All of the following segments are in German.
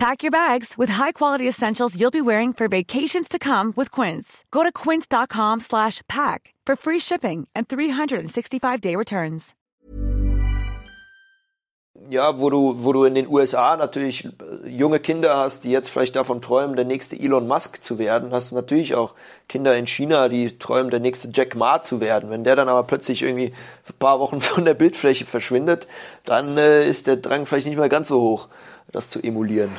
Pack your bags with high-quality essentials you'll be wearing for vacations to come with Quince. Go to quince.com slash pack for free shipping and 365-day returns. Ja, wo du, wo du in den USA natürlich junge Kinder hast, die jetzt vielleicht davon träumen, der nächste Elon Musk zu werden, hast du natürlich auch Kinder in China, die träumen, der nächste Jack Ma zu werden. Wenn der dann aber plötzlich irgendwie ein paar Wochen von der Bildfläche verschwindet, dann äh, ist der Drang vielleicht nicht mehr ganz so hoch das zu emulieren.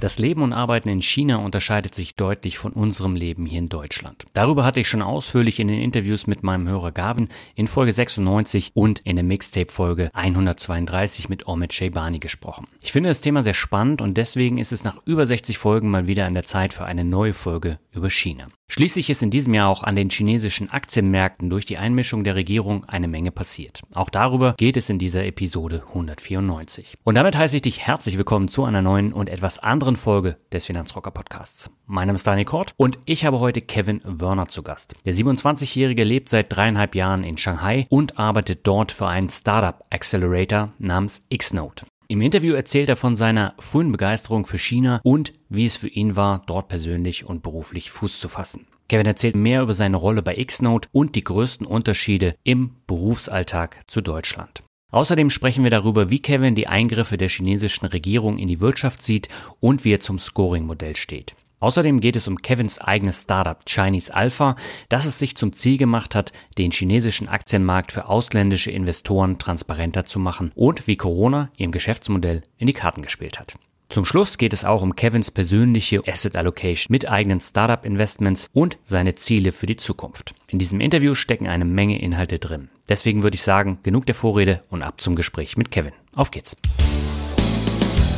Das Leben und Arbeiten in China unterscheidet sich deutlich von unserem Leben hier in Deutschland. Darüber hatte ich schon ausführlich in den Interviews mit meinem Hörer Gavin in Folge 96 und in der Mixtape-Folge 132 mit Omid Sheibani gesprochen. Ich finde das Thema sehr spannend und deswegen ist es nach über 60 Folgen mal wieder an der Zeit für eine neue Folge über China. Schließlich ist in diesem Jahr auch an den chinesischen Aktienmärkten durch die Einmischung der Regierung eine Menge passiert. Auch darüber geht es in dieser Episode 194. Und damit heiße ich dich herzlich willkommen zu einer neuen und etwas anderen Folge des Finanzrocker Podcasts. Mein Name ist Daniel Kort und ich habe heute Kevin Werner zu Gast. Der 27-Jährige lebt seit dreieinhalb Jahren in Shanghai und arbeitet dort für einen Startup Accelerator namens Xnote. Im Interview erzählt er von seiner frühen Begeisterung für China und wie es für ihn war, dort persönlich und beruflich Fuß zu fassen. Kevin erzählt mehr über seine Rolle bei Xnote und die größten Unterschiede im Berufsalltag zu Deutschland. Außerdem sprechen wir darüber, wie Kevin die Eingriffe der chinesischen Regierung in die Wirtschaft sieht und wie er zum Scoring-Modell steht. Außerdem geht es um Kevins eigenes Startup Chinese Alpha, das es sich zum Ziel gemacht hat, den chinesischen Aktienmarkt für ausländische Investoren transparenter zu machen und wie Corona ihrem Geschäftsmodell in die Karten gespielt hat. Zum Schluss geht es auch um Kevins persönliche Asset Allocation mit eigenen Startup Investments und seine Ziele für die Zukunft. In diesem Interview stecken eine Menge Inhalte drin. Deswegen würde ich sagen, genug der Vorrede und ab zum Gespräch mit Kevin. Auf geht's!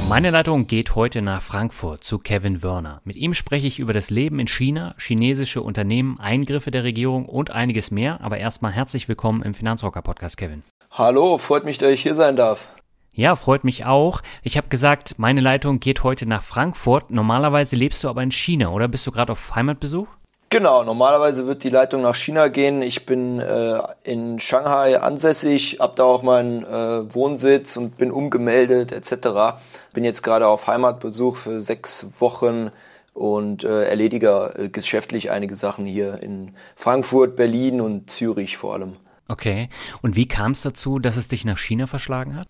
Meine Leitung geht heute nach Frankfurt zu Kevin Wörner. Mit ihm spreche ich über das Leben in China, chinesische Unternehmen, Eingriffe der Regierung und einiges mehr. Aber erstmal herzlich willkommen im Finanzrocker Podcast, Kevin. Hallo, freut mich, dass ich hier sein darf. Ja, freut mich auch. Ich habe gesagt, meine Leitung geht heute nach Frankfurt. Normalerweise lebst du aber in China, oder bist du gerade auf Heimatbesuch? Genau, normalerweise wird die Leitung nach China gehen. Ich bin äh, in Shanghai ansässig, habe da auch meinen äh, Wohnsitz und bin umgemeldet etc. Bin jetzt gerade auf Heimatbesuch für sechs Wochen und äh, erledige äh, geschäftlich einige Sachen hier in Frankfurt, Berlin und Zürich vor allem. Okay. Und wie kam es dazu, dass es dich nach China verschlagen hat?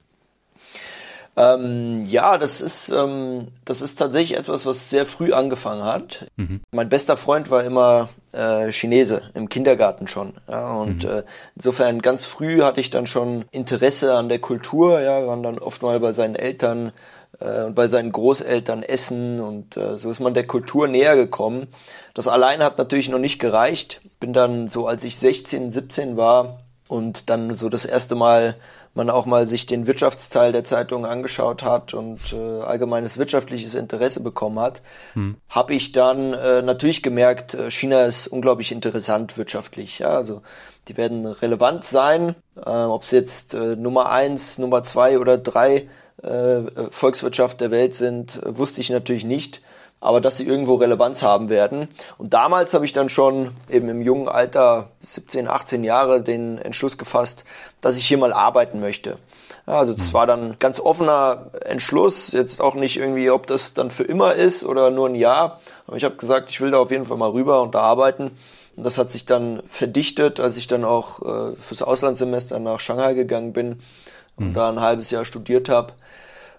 Ähm, ja, das ist, ähm, das ist tatsächlich etwas, was sehr früh angefangen hat. Mhm. Mein bester Freund war immer äh, Chinese, im Kindergarten schon. Ja, und mhm. äh, insofern ganz früh hatte ich dann schon Interesse an der Kultur. Ja, wir waren dann oft mal bei seinen Eltern äh, und bei seinen Großeltern essen und äh, so ist man der Kultur näher gekommen. Das allein hat natürlich noch nicht gereicht. Bin dann so, als ich 16, 17 war und dann so das erste Mal man auch mal sich den Wirtschaftsteil der Zeitung angeschaut hat und äh, allgemeines wirtschaftliches Interesse bekommen hat, hm. habe ich dann äh, natürlich gemerkt, äh, China ist unglaublich interessant wirtschaftlich. Ja? Also die werden relevant sein, äh, ob es jetzt äh, Nummer eins, Nummer zwei oder drei äh, Volkswirtschaft der Welt sind, äh, wusste ich natürlich nicht aber dass sie irgendwo Relevanz haben werden. Und damals habe ich dann schon eben im jungen Alter, 17, 18 Jahre, den Entschluss gefasst, dass ich hier mal arbeiten möchte. Ja, also das war dann ganz offener Entschluss, jetzt auch nicht irgendwie, ob das dann für immer ist oder nur ein Jahr. Aber ich habe gesagt, ich will da auf jeden Fall mal rüber und da arbeiten. Und das hat sich dann verdichtet, als ich dann auch äh, fürs Auslandssemester nach Shanghai gegangen bin und mhm. da ein halbes Jahr studiert habe.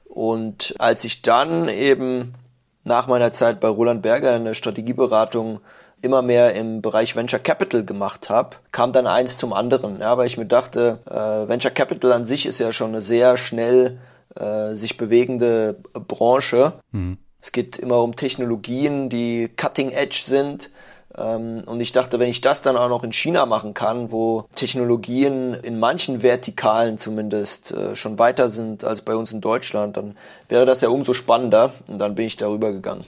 Und als ich dann eben nach meiner Zeit bei Roland Berger in der Strategieberatung immer mehr im Bereich Venture Capital gemacht habe, kam dann eins zum anderen, ja, weil ich mir dachte, äh, Venture Capital an sich ist ja schon eine sehr schnell äh, sich bewegende Branche. Mhm. Es geht immer um Technologien, die cutting edge sind, und ich dachte, wenn ich das dann auch noch in China machen kann, wo Technologien in manchen Vertikalen zumindest äh, schon weiter sind als bei uns in Deutschland, dann wäre das ja umso spannender. Und dann bin ich darüber gegangen.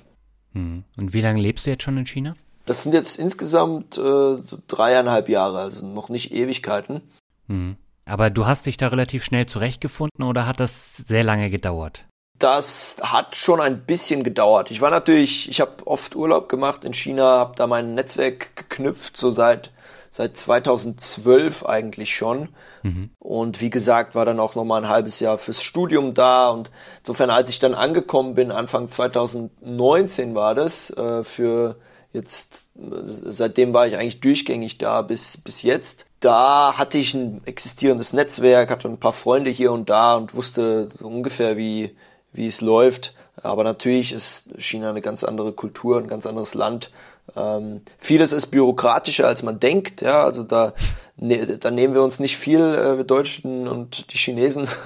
Hm. Und wie lange lebst du jetzt schon in China? Das sind jetzt insgesamt äh, so dreieinhalb Jahre, also noch nicht Ewigkeiten. Hm. Aber du hast dich da relativ schnell zurechtgefunden oder hat das sehr lange gedauert? Das hat schon ein bisschen gedauert. Ich war natürlich, ich habe oft Urlaub gemacht in China, habe da mein Netzwerk geknüpft, so seit seit 2012 eigentlich schon. Mhm. Und wie gesagt, war dann auch noch mal ein halbes Jahr fürs Studium da. Und insofern, als ich dann angekommen bin, Anfang 2019 war das, äh, für jetzt, seitdem war ich eigentlich durchgängig da bis, bis jetzt. Da hatte ich ein existierendes Netzwerk, hatte ein paar Freunde hier und da und wusste so ungefähr, wie, wie es läuft. Aber natürlich ist China eine ganz andere Kultur, ein ganz anderes Land. Ähm, vieles ist bürokratischer, als man denkt. Ja, also da, ne, da nehmen wir uns nicht viel, äh, wir Deutschen und die Chinesen.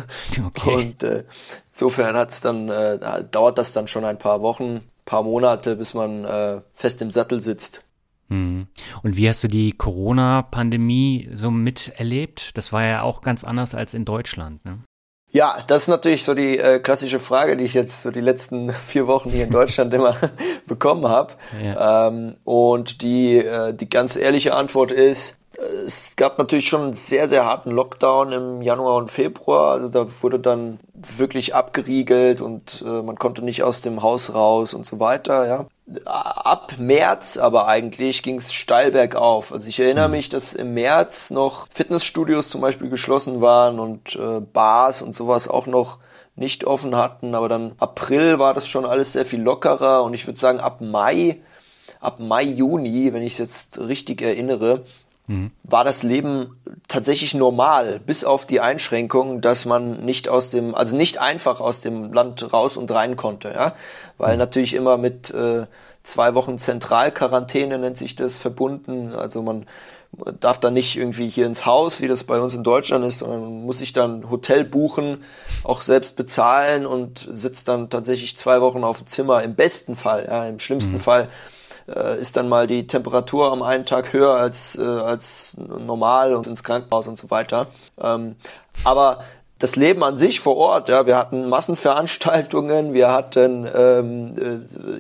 Okay. Und äh, insofern hat's dann, äh, dauert das dann schon ein paar Wochen, paar Monate, bis man äh, fest im Sattel sitzt. Hm. Und wie hast du die Corona-Pandemie so miterlebt? Das war ja auch ganz anders als in Deutschland. Ne? Ja, das ist natürlich so die äh, klassische Frage, die ich jetzt so die letzten vier Wochen hier in Deutschland immer bekommen habe. Ja. Ähm, und die, äh, die ganz ehrliche Antwort ist, es gab natürlich schon einen sehr, sehr harten Lockdown im Januar und Februar. Also da wurde dann wirklich abgeriegelt und äh, man konnte nicht aus dem Haus raus und so weiter, ja. Ab März aber eigentlich ging es steil bergauf. Also ich erinnere mhm. mich, dass im März noch Fitnessstudios zum Beispiel geschlossen waren und äh, Bars und sowas auch noch nicht offen hatten. Aber dann April war das schon alles sehr viel lockerer und ich würde sagen ab Mai, ab Mai, Juni, wenn ich es jetzt richtig erinnere, mhm. war das Leben tatsächlich normal, bis auf die Einschränkung, dass man nicht aus dem, also nicht einfach aus dem Land raus und rein konnte, ja, weil mhm. natürlich immer mit äh, zwei Wochen Zentralquarantäne nennt sich das verbunden, also man darf dann nicht irgendwie hier ins Haus, wie das bei uns in Deutschland ist, sondern muss sich dann Hotel buchen, auch selbst bezahlen und sitzt dann tatsächlich zwei Wochen auf dem Zimmer, im besten Fall, ja, im schlimmsten mhm. Fall äh, ist dann mal die Temperatur am einen Tag höher als, äh, als normal und ins Krankenhaus und so weiter. Ähm, aber das Leben an sich vor Ort, ja, wir hatten Massenveranstaltungen, wir hatten ähm,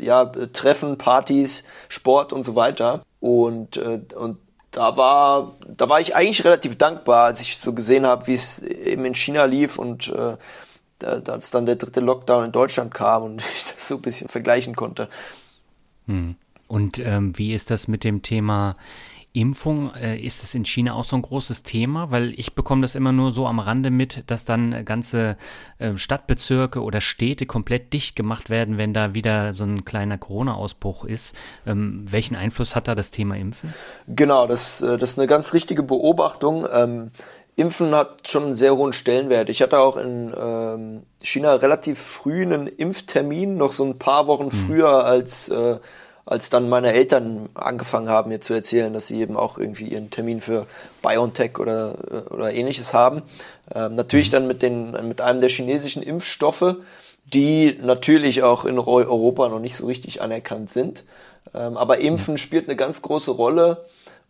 äh, ja Treffen, Partys, Sport und so weiter. Und, äh, und da war, da war ich eigentlich relativ dankbar, als ich so gesehen habe, wie es eben in China lief und äh, als dann der dritte Lockdown in Deutschland kam und ich das so ein bisschen vergleichen konnte. Hm. Und ähm, wie ist das mit dem Thema Impfung? Äh, ist es in China auch so ein großes Thema? Weil ich bekomme das immer nur so am Rande mit, dass dann ganze äh, Stadtbezirke oder Städte komplett dicht gemacht werden, wenn da wieder so ein kleiner Corona-Ausbruch ist. Ähm, welchen Einfluss hat da das Thema Impfen? Genau, das, äh, das ist eine ganz richtige Beobachtung. Ähm, Impfen hat schon einen sehr hohen Stellenwert. Ich hatte auch in ähm, China relativ früh einen Impftermin, noch so ein paar Wochen mhm. früher als äh, als dann meine Eltern angefangen haben, mir zu erzählen, dass sie eben auch irgendwie ihren Termin für BioNTech oder, oder ähnliches haben. Ähm, natürlich mhm. dann mit, den, mit einem der chinesischen Impfstoffe, die natürlich auch in Europa noch nicht so richtig anerkannt sind. Ähm, aber Impfen spielt eine ganz große Rolle.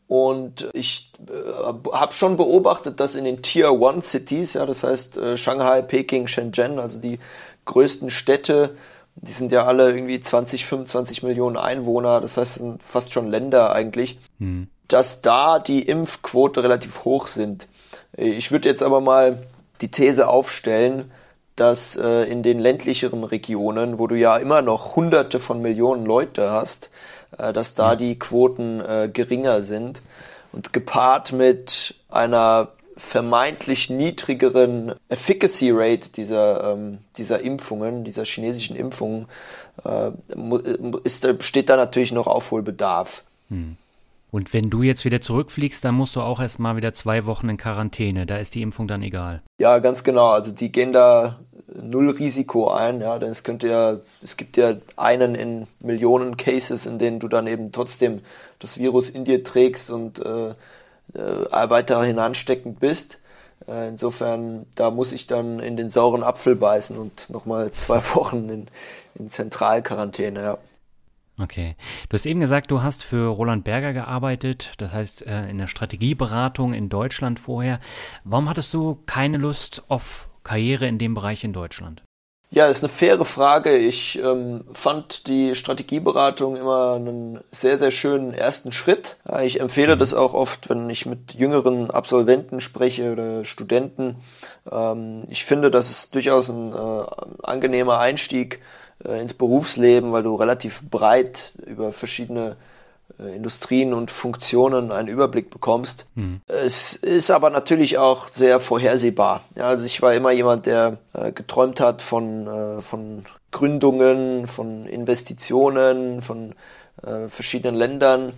Und ich äh, habe schon beobachtet, dass in den Tier One Cities, ja, das heißt äh, Shanghai, Peking, Shenzhen, also die größten Städte, die sind ja alle irgendwie 20, 25 Millionen Einwohner, das heißt sind fast schon Länder eigentlich, hm. dass da die Impfquote relativ hoch sind. Ich würde jetzt aber mal die These aufstellen, dass äh, in den ländlicheren Regionen, wo du ja immer noch Hunderte von Millionen Leute hast, äh, dass da hm. die Quoten äh, geringer sind. Und gepaart mit einer vermeintlich niedrigeren Efficacy Rate dieser, ähm, dieser Impfungen, dieser chinesischen Impfungen, äh, ist, besteht da natürlich noch Aufholbedarf. Hm. Und wenn du jetzt wieder zurückfliegst, dann musst du auch erstmal wieder zwei Wochen in Quarantäne. Da ist die Impfung dann egal. Ja, ganz genau. Also die gehen da null Risiko ein, ja, denn es könnte ja, es gibt ja einen in Millionen Cases, in denen du dann eben trotzdem das Virus in dir trägst und äh, äh, weiterhin ansteckend bist. Äh, insofern, da muss ich dann in den sauren Apfel beißen und nochmal zwei Wochen in, in Zentralquarantäne, ja. Okay. Du hast eben gesagt, du hast für Roland Berger gearbeitet, das heißt äh, in der Strategieberatung in Deutschland vorher. Warum hattest du keine Lust auf Karriere in dem Bereich in Deutschland? Ja, ist eine faire Frage. Ich ähm, fand die Strategieberatung immer einen sehr, sehr schönen ersten Schritt. Ich empfehle das auch oft, wenn ich mit jüngeren Absolventen spreche oder Studenten. Ähm, ich finde, das ist durchaus ein äh, angenehmer Einstieg äh, ins Berufsleben, weil du relativ breit über verschiedene Industrien und Funktionen einen Überblick bekommst. Mhm. Es ist aber natürlich auch sehr vorhersehbar. Also ich war immer jemand, der äh, geträumt hat von, äh, von Gründungen, von Investitionen, von äh, verschiedenen Ländern.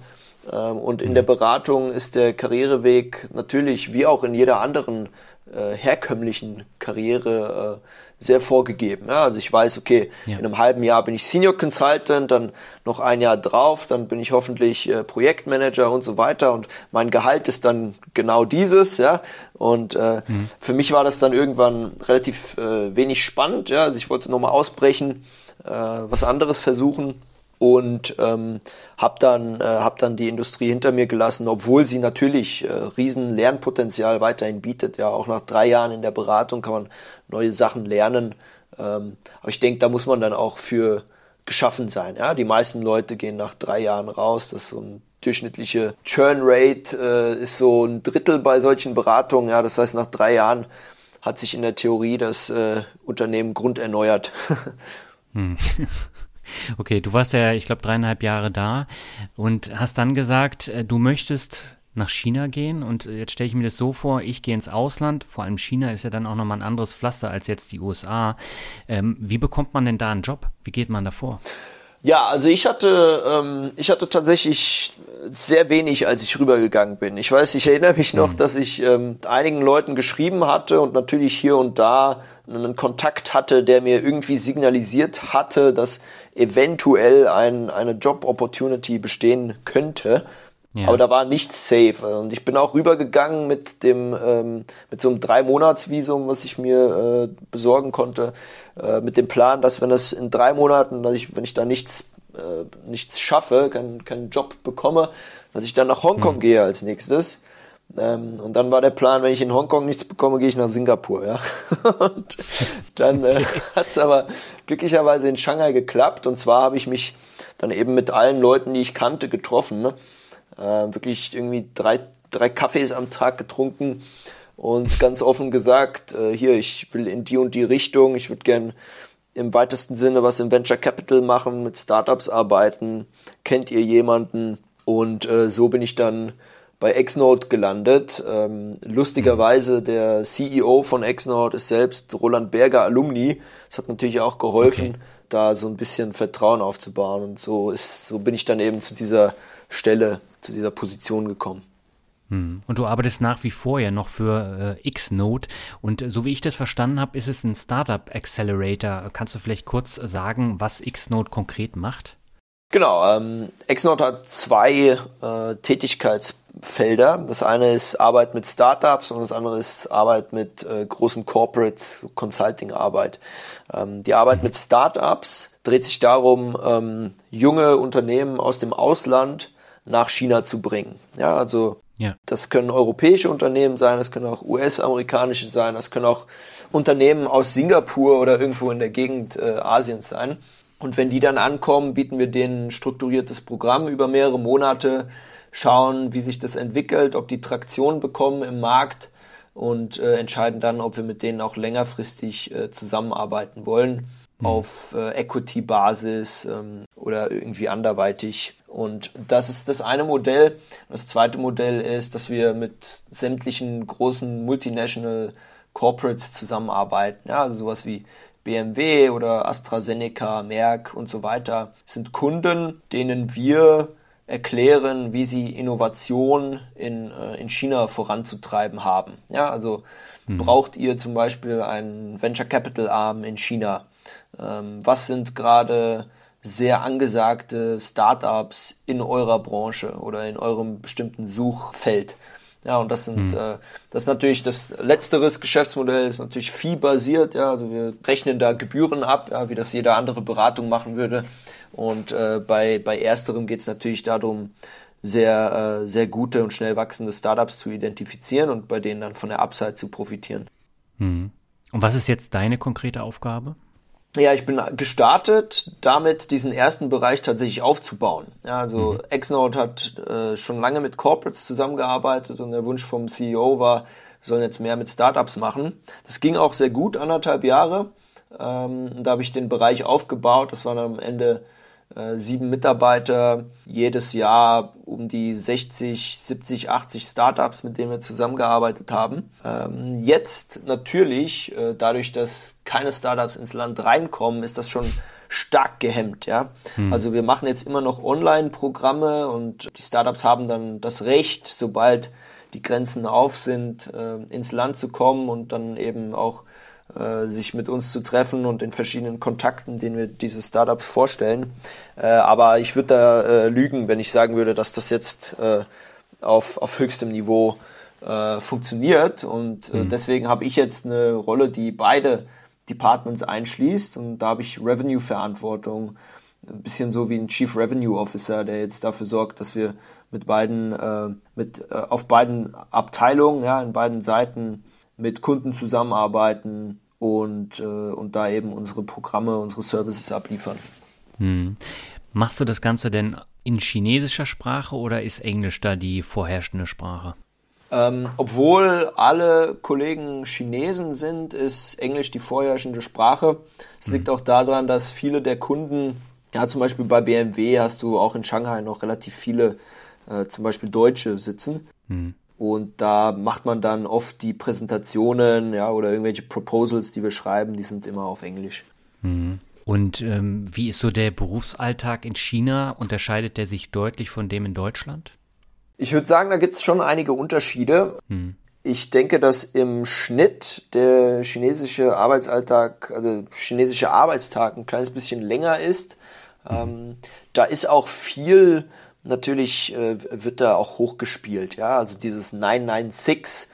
Ähm, und in mhm. der Beratung ist der Karriereweg natürlich, wie auch in jeder anderen äh, herkömmlichen Karriere, äh, sehr vorgegeben. Ja, also ich weiß, okay, ja. in einem halben Jahr bin ich Senior Consultant, dann noch ein Jahr drauf, dann bin ich hoffentlich äh, Projektmanager und so weiter und mein Gehalt ist dann genau dieses, ja. Und äh, mhm. für mich war das dann irgendwann relativ äh, wenig spannend, ja. Also ich wollte nochmal ausbrechen, äh, was anderes versuchen und ähm, habe dann, äh, hab dann die Industrie hinter mir gelassen, obwohl sie natürlich äh, riesen Lernpotenzial weiterhin bietet. Ja, auch nach drei Jahren in der Beratung kann man neue Sachen lernen. Ähm, aber ich denke, da muss man dann auch für geschaffen sein. Ja, die meisten Leute gehen nach drei Jahren raus. Das ist so ein durchschnittliche Churn Rate äh, ist so ein Drittel bei solchen Beratungen. Ja, das heißt, nach drei Jahren hat sich in der Theorie das äh, Unternehmen grunderneuert. hm. Okay, du warst ja, ich glaube, dreieinhalb Jahre da und hast dann gesagt, äh, du möchtest nach China gehen und jetzt stelle ich mir das so vor, ich gehe ins Ausland, vor allem China ist ja dann auch nochmal ein anderes Pflaster als jetzt die USA. Ähm, wie bekommt man denn da einen Job? Wie geht man da vor? Ja, also ich hatte, ähm, ich hatte tatsächlich sehr wenig, als ich rübergegangen bin. Ich weiß, ich erinnere mich noch, mhm. dass ich ähm, einigen Leuten geschrieben hatte und natürlich hier und da einen Kontakt hatte, der mir irgendwie signalisiert hatte, dass eventuell ein, eine Job-Opportunity bestehen könnte. Ja. Aber da war nichts safe. Und ich bin auch rübergegangen mit dem, ähm, mit so einem Drei-Monats-Visum, was ich mir äh, besorgen konnte, äh, mit dem Plan, dass wenn das in drei Monaten, dass ich, wenn ich da nichts, äh, nichts schaffe, keinen keinen Job bekomme, dass ich dann nach Hongkong mhm. gehe als nächstes. Ähm, und dann war der Plan, wenn ich in Hongkong nichts bekomme, gehe ich nach Singapur, ja. und dann äh, hat es aber glücklicherweise in Shanghai geklappt. Und zwar habe ich mich dann eben mit allen Leuten, die ich kannte, getroffen. Ne? Äh, wirklich irgendwie drei, drei Kaffees am Tag getrunken und ganz offen gesagt, äh, hier, ich will in die und die Richtung, ich würde gern im weitesten Sinne was im Venture Capital machen, mit Startups arbeiten, kennt ihr jemanden? Und äh, so bin ich dann bei Exnode gelandet. Ähm, lustigerweise der CEO von Exnode ist selbst Roland Berger Alumni. Das hat natürlich auch geholfen, okay. da so ein bisschen Vertrauen aufzubauen. Und so ist, so bin ich dann eben zu dieser Stelle, zu dieser Position gekommen. Hm. Und du arbeitest nach wie vor ja noch für äh, Xnode. Und so wie ich das verstanden habe, ist es ein Startup Accelerator. Kannst du vielleicht kurz sagen, was Xnode konkret macht? Genau, ähm, Xnode hat zwei äh, Tätigkeitsfelder. Das eine ist Arbeit mit Startups und das andere ist Arbeit mit äh, großen Corporates, Consulting-Arbeit. Ähm, die Arbeit mit Startups dreht sich darum, ähm, junge Unternehmen aus dem Ausland nach China zu bringen. Ja, also ja. das können europäische Unternehmen sein, das können auch US-amerikanische sein, das können auch Unternehmen aus Singapur oder irgendwo in der Gegend äh, Asiens sein. Und wenn die dann ankommen, bieten wir denen ein strukturiertes Programm über mehrere Monate, schauen, wie sich das entwickelt, ob die Traktion bekommen im Markt und äh, entscheiden dann, ob wir mit denen auch längerfristig äh, zusammenarbeiten wollen mhm. auf äh, Equity-Basis ähm, oder irgendwie anderweitig. Und das ist das eine Modell. Das zweite Modell ist, dass wir mit sämtlichen großen Multinational Corporates zusammenarbeiten. Ja, also sowas wie BMW oder AstraZeneca, Merck und so weiter sind Kunden, denen wir erklären, wie sie Innovation in, äh, in China voranzutreiben haben. Ja, also mhm. braucht ihr zum Beispiel einen Venture Capital Arm in China? Ähm, was sind gerade sehr angesagte Startups in eurer Branche oder in eurem bestimmten Suchfeld? Ja, und das sind, mhm. äh, das ist natürlich das letzteres Geschäftsmodell ist natürlich Fee-basiert, ja, also wir rechnen da Gebühren ab, ja, wie das jede andere Beratung machen würde. Und äh, bei, bei ersterem geht es natürlich darum, sehr, äh, sehr gute und schnell wachsende Startups zu identifizieren und bei denen dann von der Upside zu profitieren. Mhm. Und was ist jetzt deine konkrete Aufgabe? Ja, ich bin gestartet, damit diesen ersten Bereich tatsächlich aufzubauen. Ja, also mhm. Exnode hat äh, schon lange mit Corporates zusammengearbeitet und der Wunsch vom CEO war, wir sollen jetzt mehr mit Startups machen. Das ging auch sehr gut, anderthalb Jahre. Ähm, da habe ich den Bereich aufgebaut. Das waren am Ende äh, sieben Mitarbeiter, jedes Jahr um die 60, 70, 80 Startups, mit denen wir zusammengearbeitet haben. Ähm, jetzt natürlich, äh, dadurch, dass keine Startups ins Land reinkommen, ist das schon stark gehemmt, ja. Hm. Also wir machen jetzt immer noch Online-Programme und die Startups haben dann das Recht, sobald die Grenzen auf sind, äh, ins Land zu kommen und dann eben auch äh, sich mit uns zu treffen und in verschiedenen Kontakten, denen wir diese Startups vorstellen. Äh, aber ich würde da äh, lügen, wenn ich sagen würde, dass das jetzt äh, auf, auf höchstem Niveau äh, funktioniert. Und mhm. deswegen habe ich jetzt eine Rolle, die beide Departments einschließt. Und da habe ich Revenue-Verantwortung. Ein bisschen so wie ein Chief Revenue Officer, der jetzt dafür sorgt, dass wir mit beiden, äh, mit, äh, auf beiden Abteilungen, ja, in beiden Seiten mit Kunden zusammenarbeiten und, äh, und da eben unsere Programme, unsere Services abliefern. Hm. Machst du das Ganze denn in chinesischer Sprache oder ist Englisch da die vorherrschende Sprache? Ähm, obwohl alle Kollegen Chinesen sind, ist Englisch die vorherrschende Sprache. Es hm. liegt auch daran, dass viele der Kunden, ja zum Beispiel bei BMW hast du auch in Shanghai noch relativ viele, äh, zum Beispiel Deutsche sitzen. Hm. Und da macht man dann oft die Präsentationen, ja, oder irgendwelche Proposals, die wir schreiben, die sind immer auf Englisch. Mhm. Und ähm, wie ist so der Berufsalltag in China? Unterscheidet der sich deutlich von dem in Deutschland? Ich würde sagen, da gibt es schon einige Unterschiede. Mhm. Ich denke, dass im Schnitt der chinesische Arbeitsalltag, also chinesische Arbeitstag ein kleines bisschen länger ist. Mhm. Ähm, da ist auch viel natürlich äh, wird da auch hochgespielt, ja, also dieses 996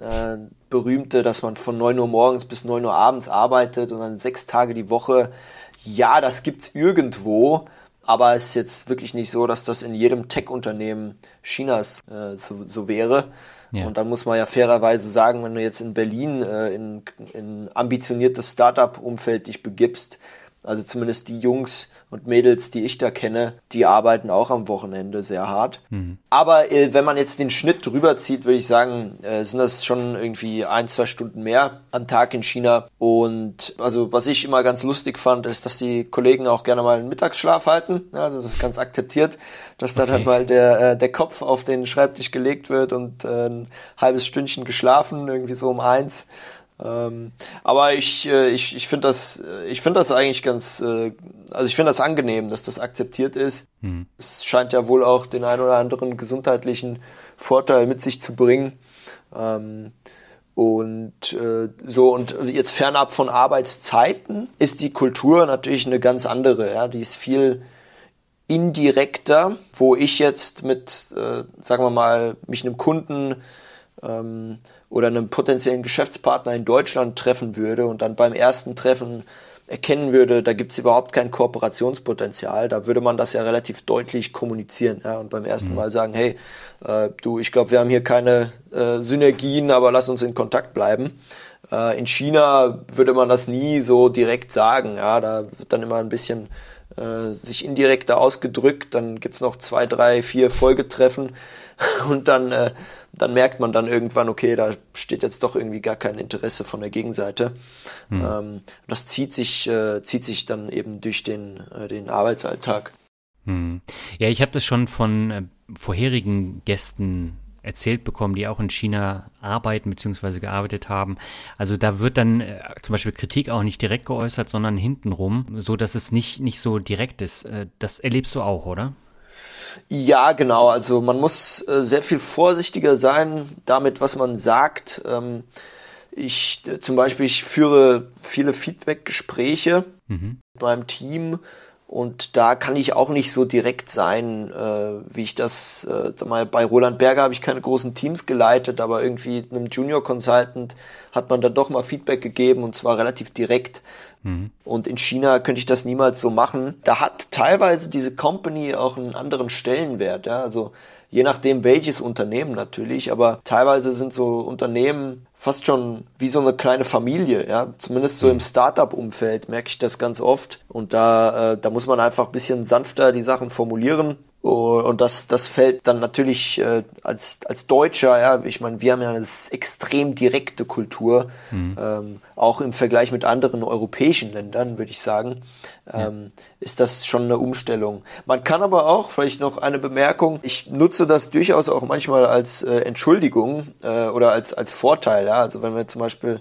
äh, berühmte, dass man von 9 Uhr morgens bis 9 Uhr abends arbeitet und dann sechs Tage die Woche. Ja, das gibt's irgendwo, aber es ist jetzt wirklich nicht so, dass das in jedem Tech-Unternehmen Chinas äh, so, so wäre. Ja. Und dann muss man ja fairerweise sagen, wenn du jetzt in Berlin äh, in, in ambitioniertes Startup-Umfeld dich begibst, also zumindest die Jungs und Mädels, die ich da kenne, die arbeiten auch am Wochenende sehr hart. Mhm. Aber äh, wenn man jetzt den Schnitt drüber zieht, würde ich sagen, äh, sind das schon irgendwie ein, zwei Stunden mehr am Tag in China. Und also was ich immer ganz lustig fand, ist, dass die Kollegen auch gerne mal einen Mittagsschlaf halten. Ja, das ist ganz akzeptiert, dass okay. da dann mal der, äh, der Kopf auf den Schreibtisch gelegt wird und äh, ein halbes Stündchen geschlafen, irgendwie so um eins. Ähm, aber ich, äh, ich, ich finde das, äh, ich finde das eigentlich ganz, äh, also ich finde das angenehm, dass das akzeptiert ist. Mhm. Es scheint ja wohl auch den ein oder anderen gesundheitlichen Vorteil mit sich zu bringen. Ähm, und äh, so, und jetzt fernab von Arbeitszeiten ist die Kultur natürlich eine ganz andere. Ja? Die ist viel indirekter, wo ich jetzt mit, äh, sagen wir mal, mich einem Kunden ähm, oder einem potenziellen Geschäftspartner in Deutschland treffen würde und dann beim ersten Treffen erkennen würde, da gibt es überhaupt kein Kooperationspotenzial, da würde man das ja relativ deutlich kommunizieren ja, und beim ersten mhm. Mal sagen, hey, äh, du, ich glaube, wir haben hier keine äh, Synergien, aber lass uns in Kontakt bleiben. Äh, in China würde man das nie so direkt sagen, ja, da wird dann immer ein bisschen äh, sich indirekter ausgedrückt, dann gibt's noch zwei, drei, vier Folgetreffen und dann äh, dann merkt man dann irgendwann, okay, da steht jetzt doch irgendwie gar kein Interesse von der Gegenseite. Mhm. Ähm, das zieht sich, äh, zieht sich dann eben durch den, äh, den Arbeitsalltag. Mhm. Ja, ich habe das schon von äh, vorherigen Gästen erzählt bekommen, die auch in China arbeiten bzw. gearbeitet haben. Also da wird dann äh, zum Beispiel Kritik auch nicht direkt geäußert, sondern hintenrum, so dass es nicht, nicht so direkt ist. Äh, das erlebst du auch, oder? Ja, genau. Also man muss äh, sehr viel vorsichtiger sein damit, was man sagt. Ähm, ich zum Beispiel, ich führe viele Feedback-Gespräche mhm. mit meinem Team Und da kann ich auch nicht so direkt sein, äh, wie ich das, äh, mal bei Roland Berger habe ich keine großen Teams geleitet, aber irgendwie einem Junior Consultant hat man da doch mal Feedback gegeben und zwar relativ direkt. Mhm. Und in China könnte ich das niemals so machen. Da hat teilweise diese Company auch einen anderen Stellenwert. Ja? Also je nachdem welches Unternehmen natürlich, aber teilweise sind so Unternehmen fast schon wie so eine kleine Familie, ja. Zumindest so im mhm. Startup-Umfeld merke ich das ganz oft. Und da, äh, da muss man einfach ein bisschen sanfter die Sachen formulieren und das, das fällt dann natürlich äh, als, als Deutscher, ja, ich meine, wir haben ja eine extrem direkte Kultur, mhm. ähm, auch im Vergleich mit anderen europäischen Ländern, würde ich sagen, ähm, ja. ist das schon eine Umstellung. Man kann aber auch, vielleicht noch eine Bemerkung, ich nutze das durchaus auch manchmal als äh, Entschuldigung äh, oder als, als Vorteil, ja, also wenn wir zum Beispiel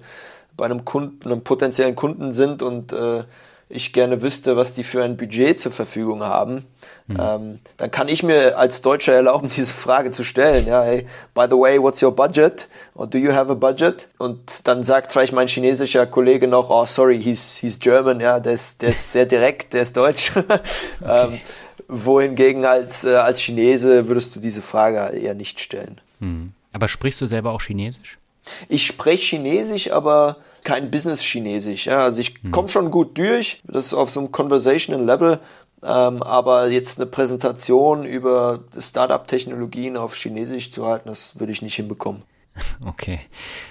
bei einem Kunden, einem potenziellen Kunden sind und äh, ich gerne wüsste, was die für ein Budget zur Verfügung haben, mhm. ähm, dann kann ich mir als Deutscher erlauben, diese Frage zu stellen. Ja, hey, by the way, what's your budget? Or do you have a budget? Und dann sagt vielleicht mein chinesischer Kollege noch, oh sorry, he's, he's German, ja, der ist, der ist sehr direkt, der ist deutsch. okay. ähm, wohingegen als, äh, als Chinese würdest du diese Frage eher nicht stellen. Mhm. Aber sprichst du selber auch Chinesisch? Ich spreche Chinesisch, aber kein Business-Chinesisch. Ja? Also ich hm. komme schon gut durch, das ist auf so einem Conversational Level, ähm, aber jetzt eine Präsentation über Startup-Technologien auf Chinesisch zu halten, das würde ich nicht hinbekommen. Okay.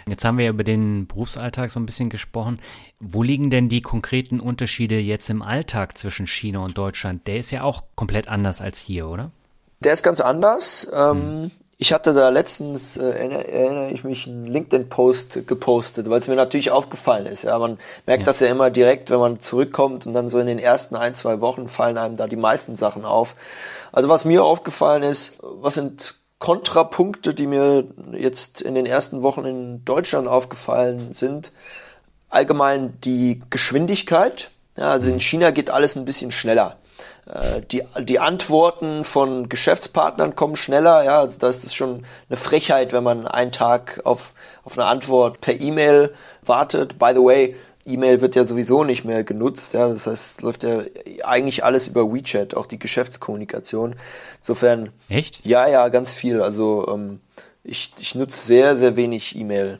Jetzt haben wir über den Berufsalltag so ein bisschen gesprochen. Wo liegen denn die konkreten Unterschiede jetzt im Alltag zwischen China und Deutschland? Der ist ja auch komplett anders als hier, oder? Der ist ganz anders. Ähm, hm. Ich hatte da letztens, äh, erinnere ich mich, einen LinkedIn-Post gepostet, weil es mir natürlich aufgefallen ist. Ja, man merkt ja. das ja immer direkt, wenn man zurückkommt und dann so in den ersten ein, zwei Wochen fallen einem da die meisten Sachen auf. Also was mir aufgefallen ist, was sind Kontrapunkte, die mir jetzt in den ersten Wochen in Deutschland aufgefallen sind? Allgemein die Geschwindigkeit. Ja, also in mhm. China geht alles ein bisschen schneller. Äh, die, die Antworten von Geschäftspartnern kommen schneller, ja, also da ist es schon eine Frechheit, wenn man einen Tag auf, auf eine Antwort per E-Mail wartet. By the way, E-Mail wird ja sowieso nicht mehr genutzt, ja, das heißt, es läuft ja eigentlich alles über WeChat, auch die Geschäftskommunikation. Insofern. Echt? Ja, ja, ganz viel. Also ähm, ich, ich nutze sehr, sehr wenig E-Mail.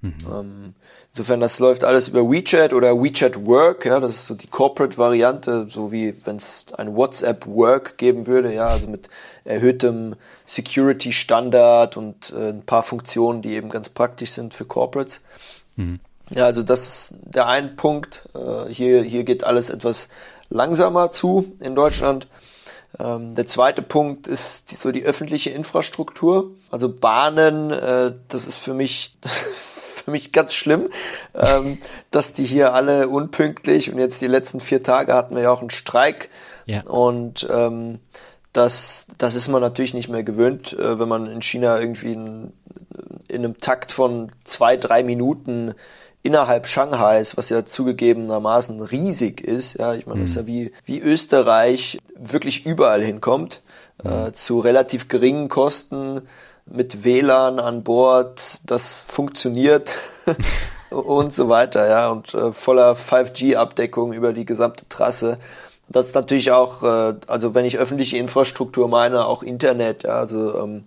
Mhm. Ähm, Insofern, das läuft alles über WeChat oder WeChat Work, ja, das ist so die Corporate-Variante, so wie wenn es ein WhatsApp Work geben würde, ja, also mit erhöhtem Security-Standard und äh, ein paar Funktionen, die eben ganz praktisch sind für Corporates. Mhm. Ja, also das ist der ein Punkt. Äh, hier, hier geht alles etwas langsamer zu in Deutschland. Ähm, der zweite Punkt ist die, so die öffentliche Infrastruktur. Also Bahnen, äh, das ist für mich, für mich ganz schlimm, ähm, dass die hier alle unpünktlich und jetzt die letzten vier Tage hatten wir ja auch einen Streik. Ja. Und ähm, das, das ist man natürlich nicht mehr gewöhnt, äh, wenn man in China irgendwie in, in einem Takt von zwei, drei Minuten innerhalb Shanghais, was ja zugegebenermaßen riesig ist, ja, ich meine, mhm. das ist ja wie, wie Österreich wirklich überall hinkommt, mhm. äh, zu relativ geringen Kosten, mit WLAN an Bord, das funktioniert und so weiter, ja, und äh, voller 5G-Abdeckung über die gesamte Trasse. Das ist natürlich auch, äh, also wenn ich öffentliche Infrastruktur meine, auch Internet, ja, also ähm,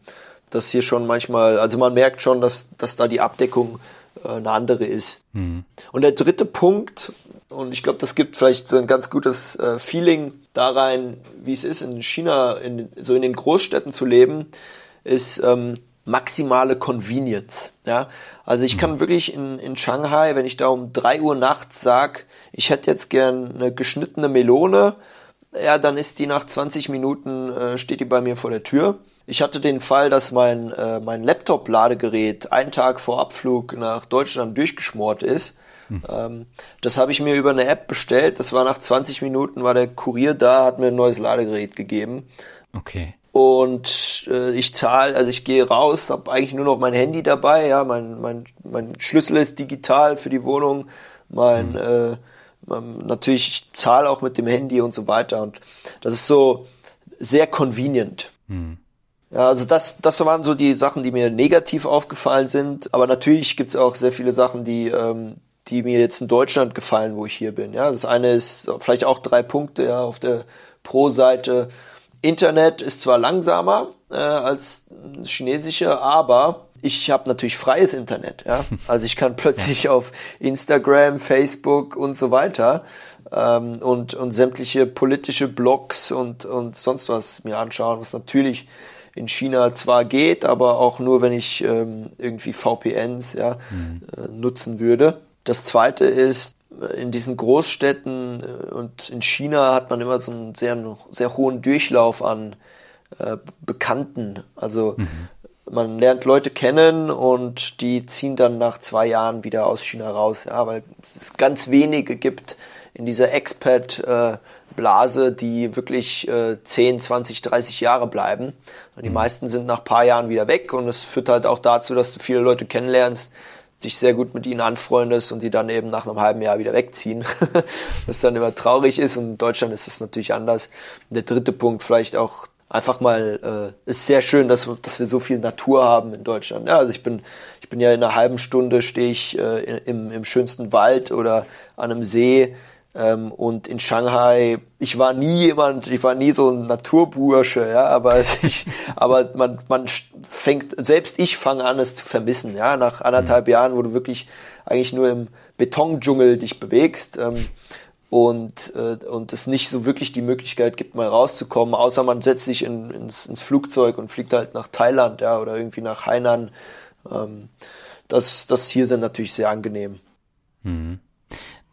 das hier schon manchmal, also man merkt schon, dass, dass da die Abdeckung äh, eine andere ist. Mhm. Und der dritte Punkt, und ich glaube, das gibt vielleicht so ein ganz gutes äh, Feeling da rein, wie es ist, in China, in, so in den Großstädten zu leben, ist ähm, maximale Convenience. Ja? Also ich kann mhm. wirklich in, in Shanghai, wenn ich da um drei Uhr nachts sag, ich hätte jetzt gern eine geschnittene Melone, ja, dann ist die nach 20 Minuten, äh, steht die bei mir vor der Tür. Ich hatte den Fall, dass mein, äh, mein Laptop-Ladegerät einen Tag vor Abflug nach Deutschland durchgeschmort ist. Hm. Ähm, das habe ich mir über eine App bestellt. Das war nach 20 Minuten, war der Kurier da, hat mir ein neues Ladegerät gegeben. Okay. Und äh, ich zahle, also ich gehe raus, habe eigentlich nur noch mein Handy dabei, ja, mein, mein, mein Schlüssel ist digital für die Wohnung, mein, mhm. äh, mein natürlich, ich zahle auch mit dem Handy und so weiter. Und das ist so sehr convenient. Mhm. Ja, also das, das waren so die Sachen, die mir negativ aufgefallen sind. Aber natürlich gibt's auch sehr viele Sachen, die, ähm, die mir jetzt in Deutschland gefallen, wo ich hier bin. Ja, das eine ist vielleicht auch drei Punkte ja, auf der Pro-Seite. Internet ist zwar langsamer äh, als chinesische, aber ich habe natürlich freies Internet. Ja? Also ich kann plötzlich ja. auf Instagram, Facebook und so weiter ähm, und, und sämtliche politische Blogs und, und sonst was mir anschauen, was natürlich in China zwar geht, aber auch nur, wenn ich ähm, irgendwie VPNs ja, mhm. äh, nutzen würde. Das zweite ist, in diesen Großstädten äh, und in China hat man immer so einen sehr, sehr hohen Durchlauf an äh, Bekannten. Also mhm. man lernt Leute kennen und die ziehen dann nach zwei Jahren wieder aus China raus, ja, weil es ganz wenige gibt in dieser Expat äh, Blase, die wirklich äh, 10, 20, 30 Jahre bleiben. Und die mhm. meisten sind nach paar Jahren wieder weg und es führt halt auch dazu, dass du viele Leute kennenlernst, dich sehr gut mit ihnen anfreundest und die dann eben nach einem halben Jahr wieder wegziehen. Was dann immer traurig ist und in Deutschland ist das natürlich anders. Und der dritte Punkt vielleicht auch einfach mal, äh, ist sehr schön, dass, dass wir so viel Natur haben in Deutschland. Ja, also ich bin, ich bin ja in einer halben Stunde stehe ich äh, im, im schönsten Wald oder an einem See ähm, und in Shanghai, ich war nie jemand, ich war nie so ein Naturbursche, ja, aber ich, aber man, man fängt, selbst ich fange an, es zu vermissen, ja, nach anderthalb mhm. Jahren, wo du wirklich eigentlich nur im Betondschungel dich bewegst. Ähm, und, äh, und es nicht so wirklich die Möglichkeit gibt, mal rauszukommen, außer man setzt sich in, ins, ins Flugzeug und fliegt halt nach Thailand, ja, oder irgendwie nach Hainan. Ähm, das, das hier sind natürlich sehr angenehm. Mhm.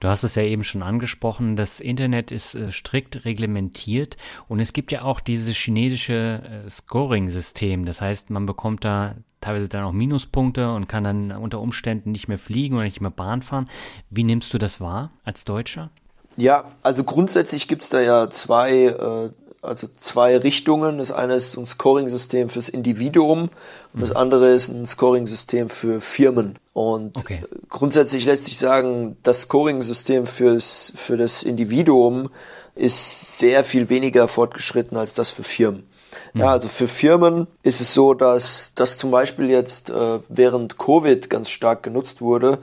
Du hast es ja eben schon angesprochen, das Internet ist äh, strikt reglementiert und es gibt ja auch dieses chinesische äh, Scoring-System. Das heißt, man bekommt da teilweise dann auch Minuspunkte und kann dann unter Umständen nicht mehr fliegen oder nicht mehr Bahn fahren. Wie nimmst du das wahr als Deutscher? Ja, also grundsätzlich gibt's da ja zwei, äh, also zwei Richtungen. Das eine ist ein Scoring-System fürs Individuum und das mhm. andere ist ein Scoring-System für Firmen. Und okay. grundsätzlich lässt sich sagen, das Scoring-System fürs, für das Individuum ist sehr viel weniger fortgeschritten als das für Firmen. Ja, mhm. also für Firmen ist es so, dass das zum Beispiel jetzt äh, während Covid ganz stark genutzt wurde,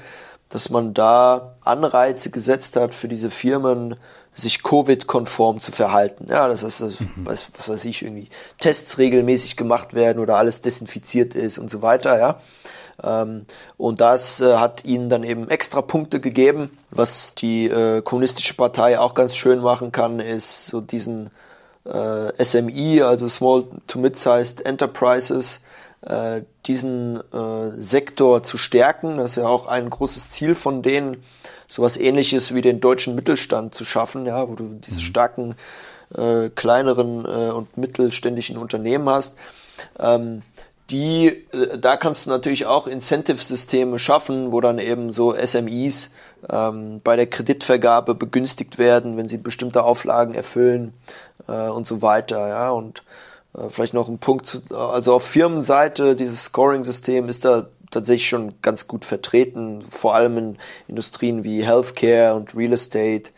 dass man da Anreize gesetzt hat für diese Firmen, sich Covid-konform zu verhalten. Ja, das heißt, mhm. was, was weiß ich, irgendwie Tests regelmäßig gemacht werden oder alles desinfiziert ist und so weiter, ja. Ähm, und das äh, hat ihnen dann eben extra Punkte gegeben. Was die äh, kommunistische Partei auch ganz schön machen kann, ist so diesen äh, SMI, also Small to Mid-Sized Enterprises, äh, diesen äh, Sektor zu stärken. Das ist ja auch ein großes Ziel von denen, sowas ähnliches wie den deutschen Mittelstand zu schaffen, ja, wo du diese mhm. starken, äh, kleineren äh, und mittelständischen Unternehmen hast. Ähm, die, äh, da kannst du natürlich auch Incentive-Systeme schaffen, wo dann eben so SMEs ähm, bei der Kreditvergabe begünstigt werden, wenn sie bestimmte Auflagen erfüllen äh, und so weiter, ja, und äh, vielleicht noch ein Punkt, zu, also auf Firmenseite, dieses Scoring-System ist da tatsächlich schon ganz gut vertreten, vor allem in Industrien wie Healthcare und Real Estate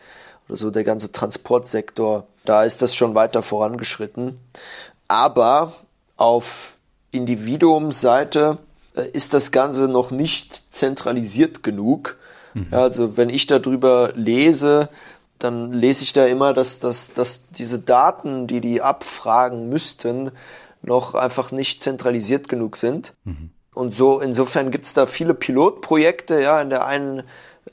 oder so der ganze Transportsektor. Da ist das schon weiter vorangeschritten. Aber auf Individuumsseite äh, ist das Ganze noch nicht zentralisiert genug. Mhm. also wenn ich darüber lese, dann lese ich da immer, dass, dass, dass diese Daten, die die abfragen müssten, noch einfach nicht zentralisiert genug sind. Mhm. Und so insofern gibt es da viele Pilotprojekte, ja, in der einen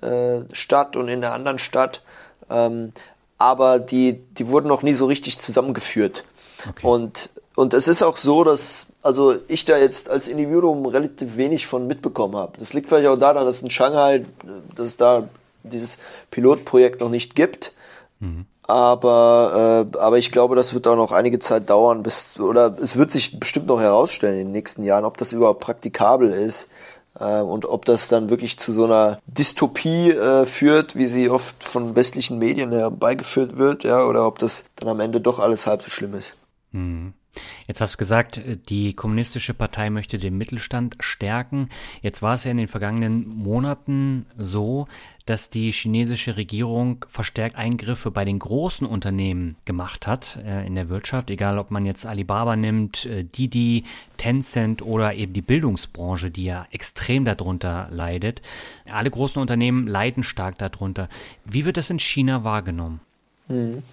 äh, Stadt und in der anderen Stadt, ähm, aber die, die wurden noch nie so richtig zusammengeführt. Okay. Und, und es ist auch so, dass also ich da jetzt als Individuum relativ wenig von mitbekommen habe. Das liegt vielleicht auch daran, dass in Shanghai, dass es da dieses Pilotprojekt noch nicht gibt. Mhm. Aber, äh, aber ich glaube, das wird auch noch einige Zeit dauern, bis, oder es wird sich bestimmt noch herausstellen in den nächsten Jahren, ob das überhaupt praktikabel ist äh, und ob das dann wirklich zu so einer Dystopie äh, führt, wie sie oft von westlichen Medien herbeigeführt wird, ja, oder ob das dann am Ende doch alles halb so schlimm ist. Mhm. Jetzt hast du gesagt, die Kommunistische Partei möchte den Mittelstand stärken. Jetzt war es ja in den vergangenen Monaten so, dass die chinesische Regierung verstärkt Eingriffe bei den großen Unternehmen gemacht hat äh, in der Wirtschaft, egal ob man jetzt Alibaba nimmt, äh, Didi, Tencent oder eben die Bildungsbranche, die ja extrem darunter leidet. Alle großen Unternehmen leiden stark darunter. Wie wird das in China wahrgenommen? Hm.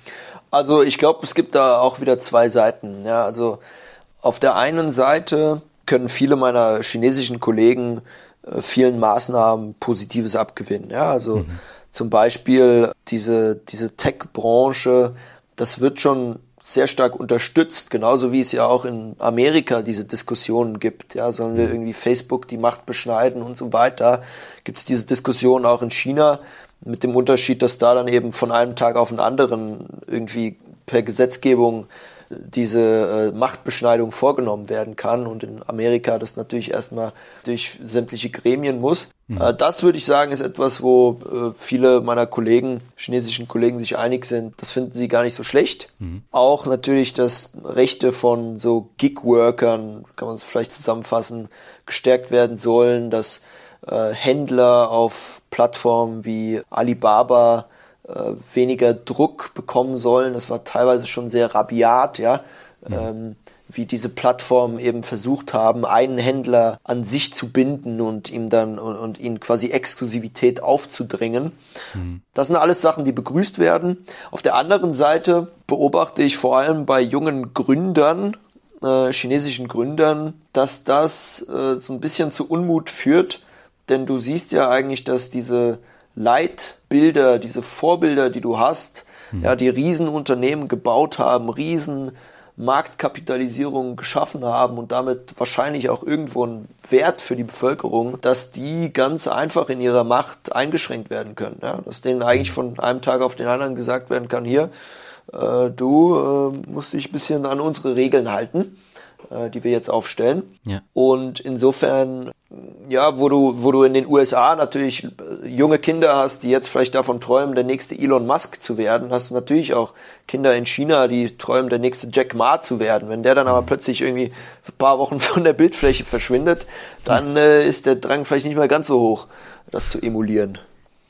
Also ich glaube, es gibt da auch wieder zwei Seiten. Ja, also auf der einen Seite können viele meiner chinesischen Kollegen vielen Maßnahmen Positives abgewinnen. Ja, also mhm. zum Beispiel diese, diese Tech-Branche, das wird schon sehr stark unterstützt, genauso wie es ja auch in Amerika diese Diskussionen gibt. Ja, sollen wir mhm. irgendwie Facebook die Macht beschneiden und so weiter? Gibt es diese Diskussionen auch in China? Mit dem Unterschied, dass da dann eben von einem Tag auf den anderen irgendwie per Gesetzgebung diese äh, Machtbeschneidung vorgenommen werden kann und in Amerika das natürlich erstmal durch sämtliche Gremien muss. Mhm. Äh, das würde ich sagen, ist etwas, wo äh, viele meiner Kollegen, chinesischen Kollegen, sich einig sind. Das finden sie gar nicht so schlecht. Mhm. Auch natürlich, dass Rechte von so Gig-Workern, kann man es vielleicht zusammenfassen, gestärkt werden sollen, dass äh, Händler auf Plattformen wie Alibaba äh, weniger Druck bekommen sollen. Das war teilweise schon sehr rabiat, ja. Mhm. Ähm, wie diese Plattformen eben versucht haben, einen Händler an sich zu binden und ihm dann und, und ihn quasi Exklusivität aufzudrängen. Mhm. Das sind alles Sachen, die begrüßt werden. Auf der anderen Seite beobachte ich vor allem bei jungen Gründern, äh, chinesischen Gründern, dass das äh, so ein bisschen zu Unmut führt, denn du siehst ja eigentlich, dass diese Leitbilder, diese Vorbilder, die du hast, mhm. ja, die Riesenunternehmen gebaut haben, riesen Marktkapitalisierung geschaffen haben und damit wahrscheinlich auch irgendwo einen Wert für die Bevölkerung, dass die ganz einfach in ihrer Macht eingeschränkt werden können. Ja? Dass denen eigentlich mhm. von einem Tag auf den anderen gesagt werden kann, hier, äh, du äh, musst dich ein bisschen an unsere Regeln halten äh, die wir jetzt aufstellen. Ja. Und insofern, ja, wo du, wo du in den USA natürlich äh, junge Kinder hast, die jetzt vielleicht davon träumen, der nächste Elon Musk zu werden, hast du natürlich auch Kinder in China, die träumen, der nächste Jack Ma zu werden. Wenn der dann aber plötzlich irgendwie ein paar Wochen von der Bildfläche verschwindet, dann äh, ist der Drang vielleicht nicht mehr ganz so hoch, das zu emulieren.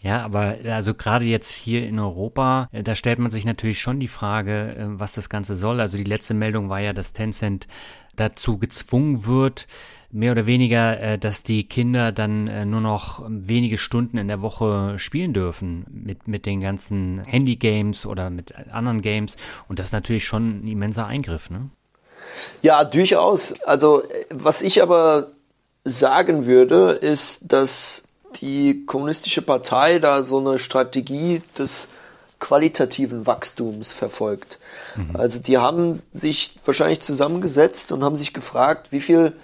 Ja, aber also gerade jetzt hier in Europa, äh, da stellt man sich natürlich schon die Frage, äh, was das Ganze soll. Also die letzte Meldung war ja, dass Tencent dazu gezwungen wird, mehr oder weniger, äh, dass die Kinder dann äh, nur noch wenige Stunden in der Woche spielen dürfen mit, mit den ganzen Handy-Games oder mit anderen Games. Und das ist natürlich schon ein immenser Eingriff, ne? Ja, durchaus. Also, was ich aber sagen würde, ist, dass die Kommunistische Partei da so eine Strategie des qualitativen Wachstums verfolgt. Mhm. Also die haben sich wahrscheinlich zusammengesetzt und haben sich gefragt, wie viel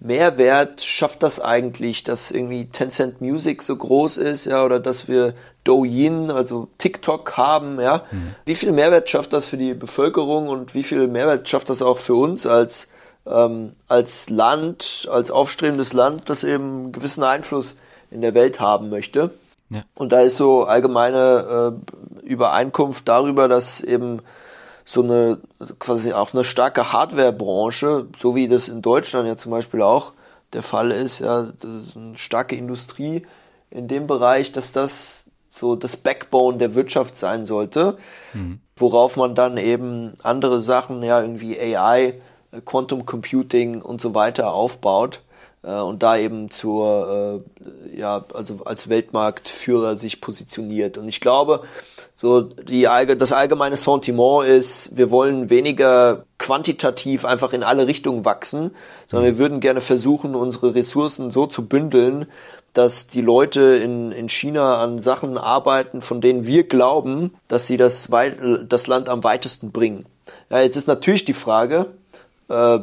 Mehrwert schafft das eigentlich, dass irgendwie Tencent Music so groß ist, ja, oder dass wir Douyin, also TikTok haben, ja. Mhm. Wie viel Mehrwert schafft das für die Bevölkerung und wie viel Mehrwert schafft das auch für uns als, ähm, als Land, als aufstrebendes Land, das eben einen gewissen Einfluss in der Welt haben möchte? Ja. Und da ist so allgemeine äh, Übereinkunft darüber, dass eben so eine quasi auch eine starke Hardware-Branche, so wie das in Deutschland ja zum Beispiel auch der Fall ist, ja, das ist eine starke Industrie in dem Bereich, dass das so das Backbone der Wirtschaft sein sollte, mhm. worauf man dann eben andere Sachen, ja, irgendwie AI, Quantum Computing und so weiter aufbaut und da eben zur, äh, ja, also als Weltmarktführer sich positioniert. Und ich glaube, so die, das allgemeine Sentiment ist, wir wollen weniger quantitativ einfach in alle Richtungen wachsen, sondern wir würden gerne versuchen, unsere Ressourcen so zu bündeln, dass die Leute in, in China an Sachen arbeiten, von denen wir glauben, dass sie das, das Land am weitesten bringen. Ja, jetzt ist natürlich die Frage, äh,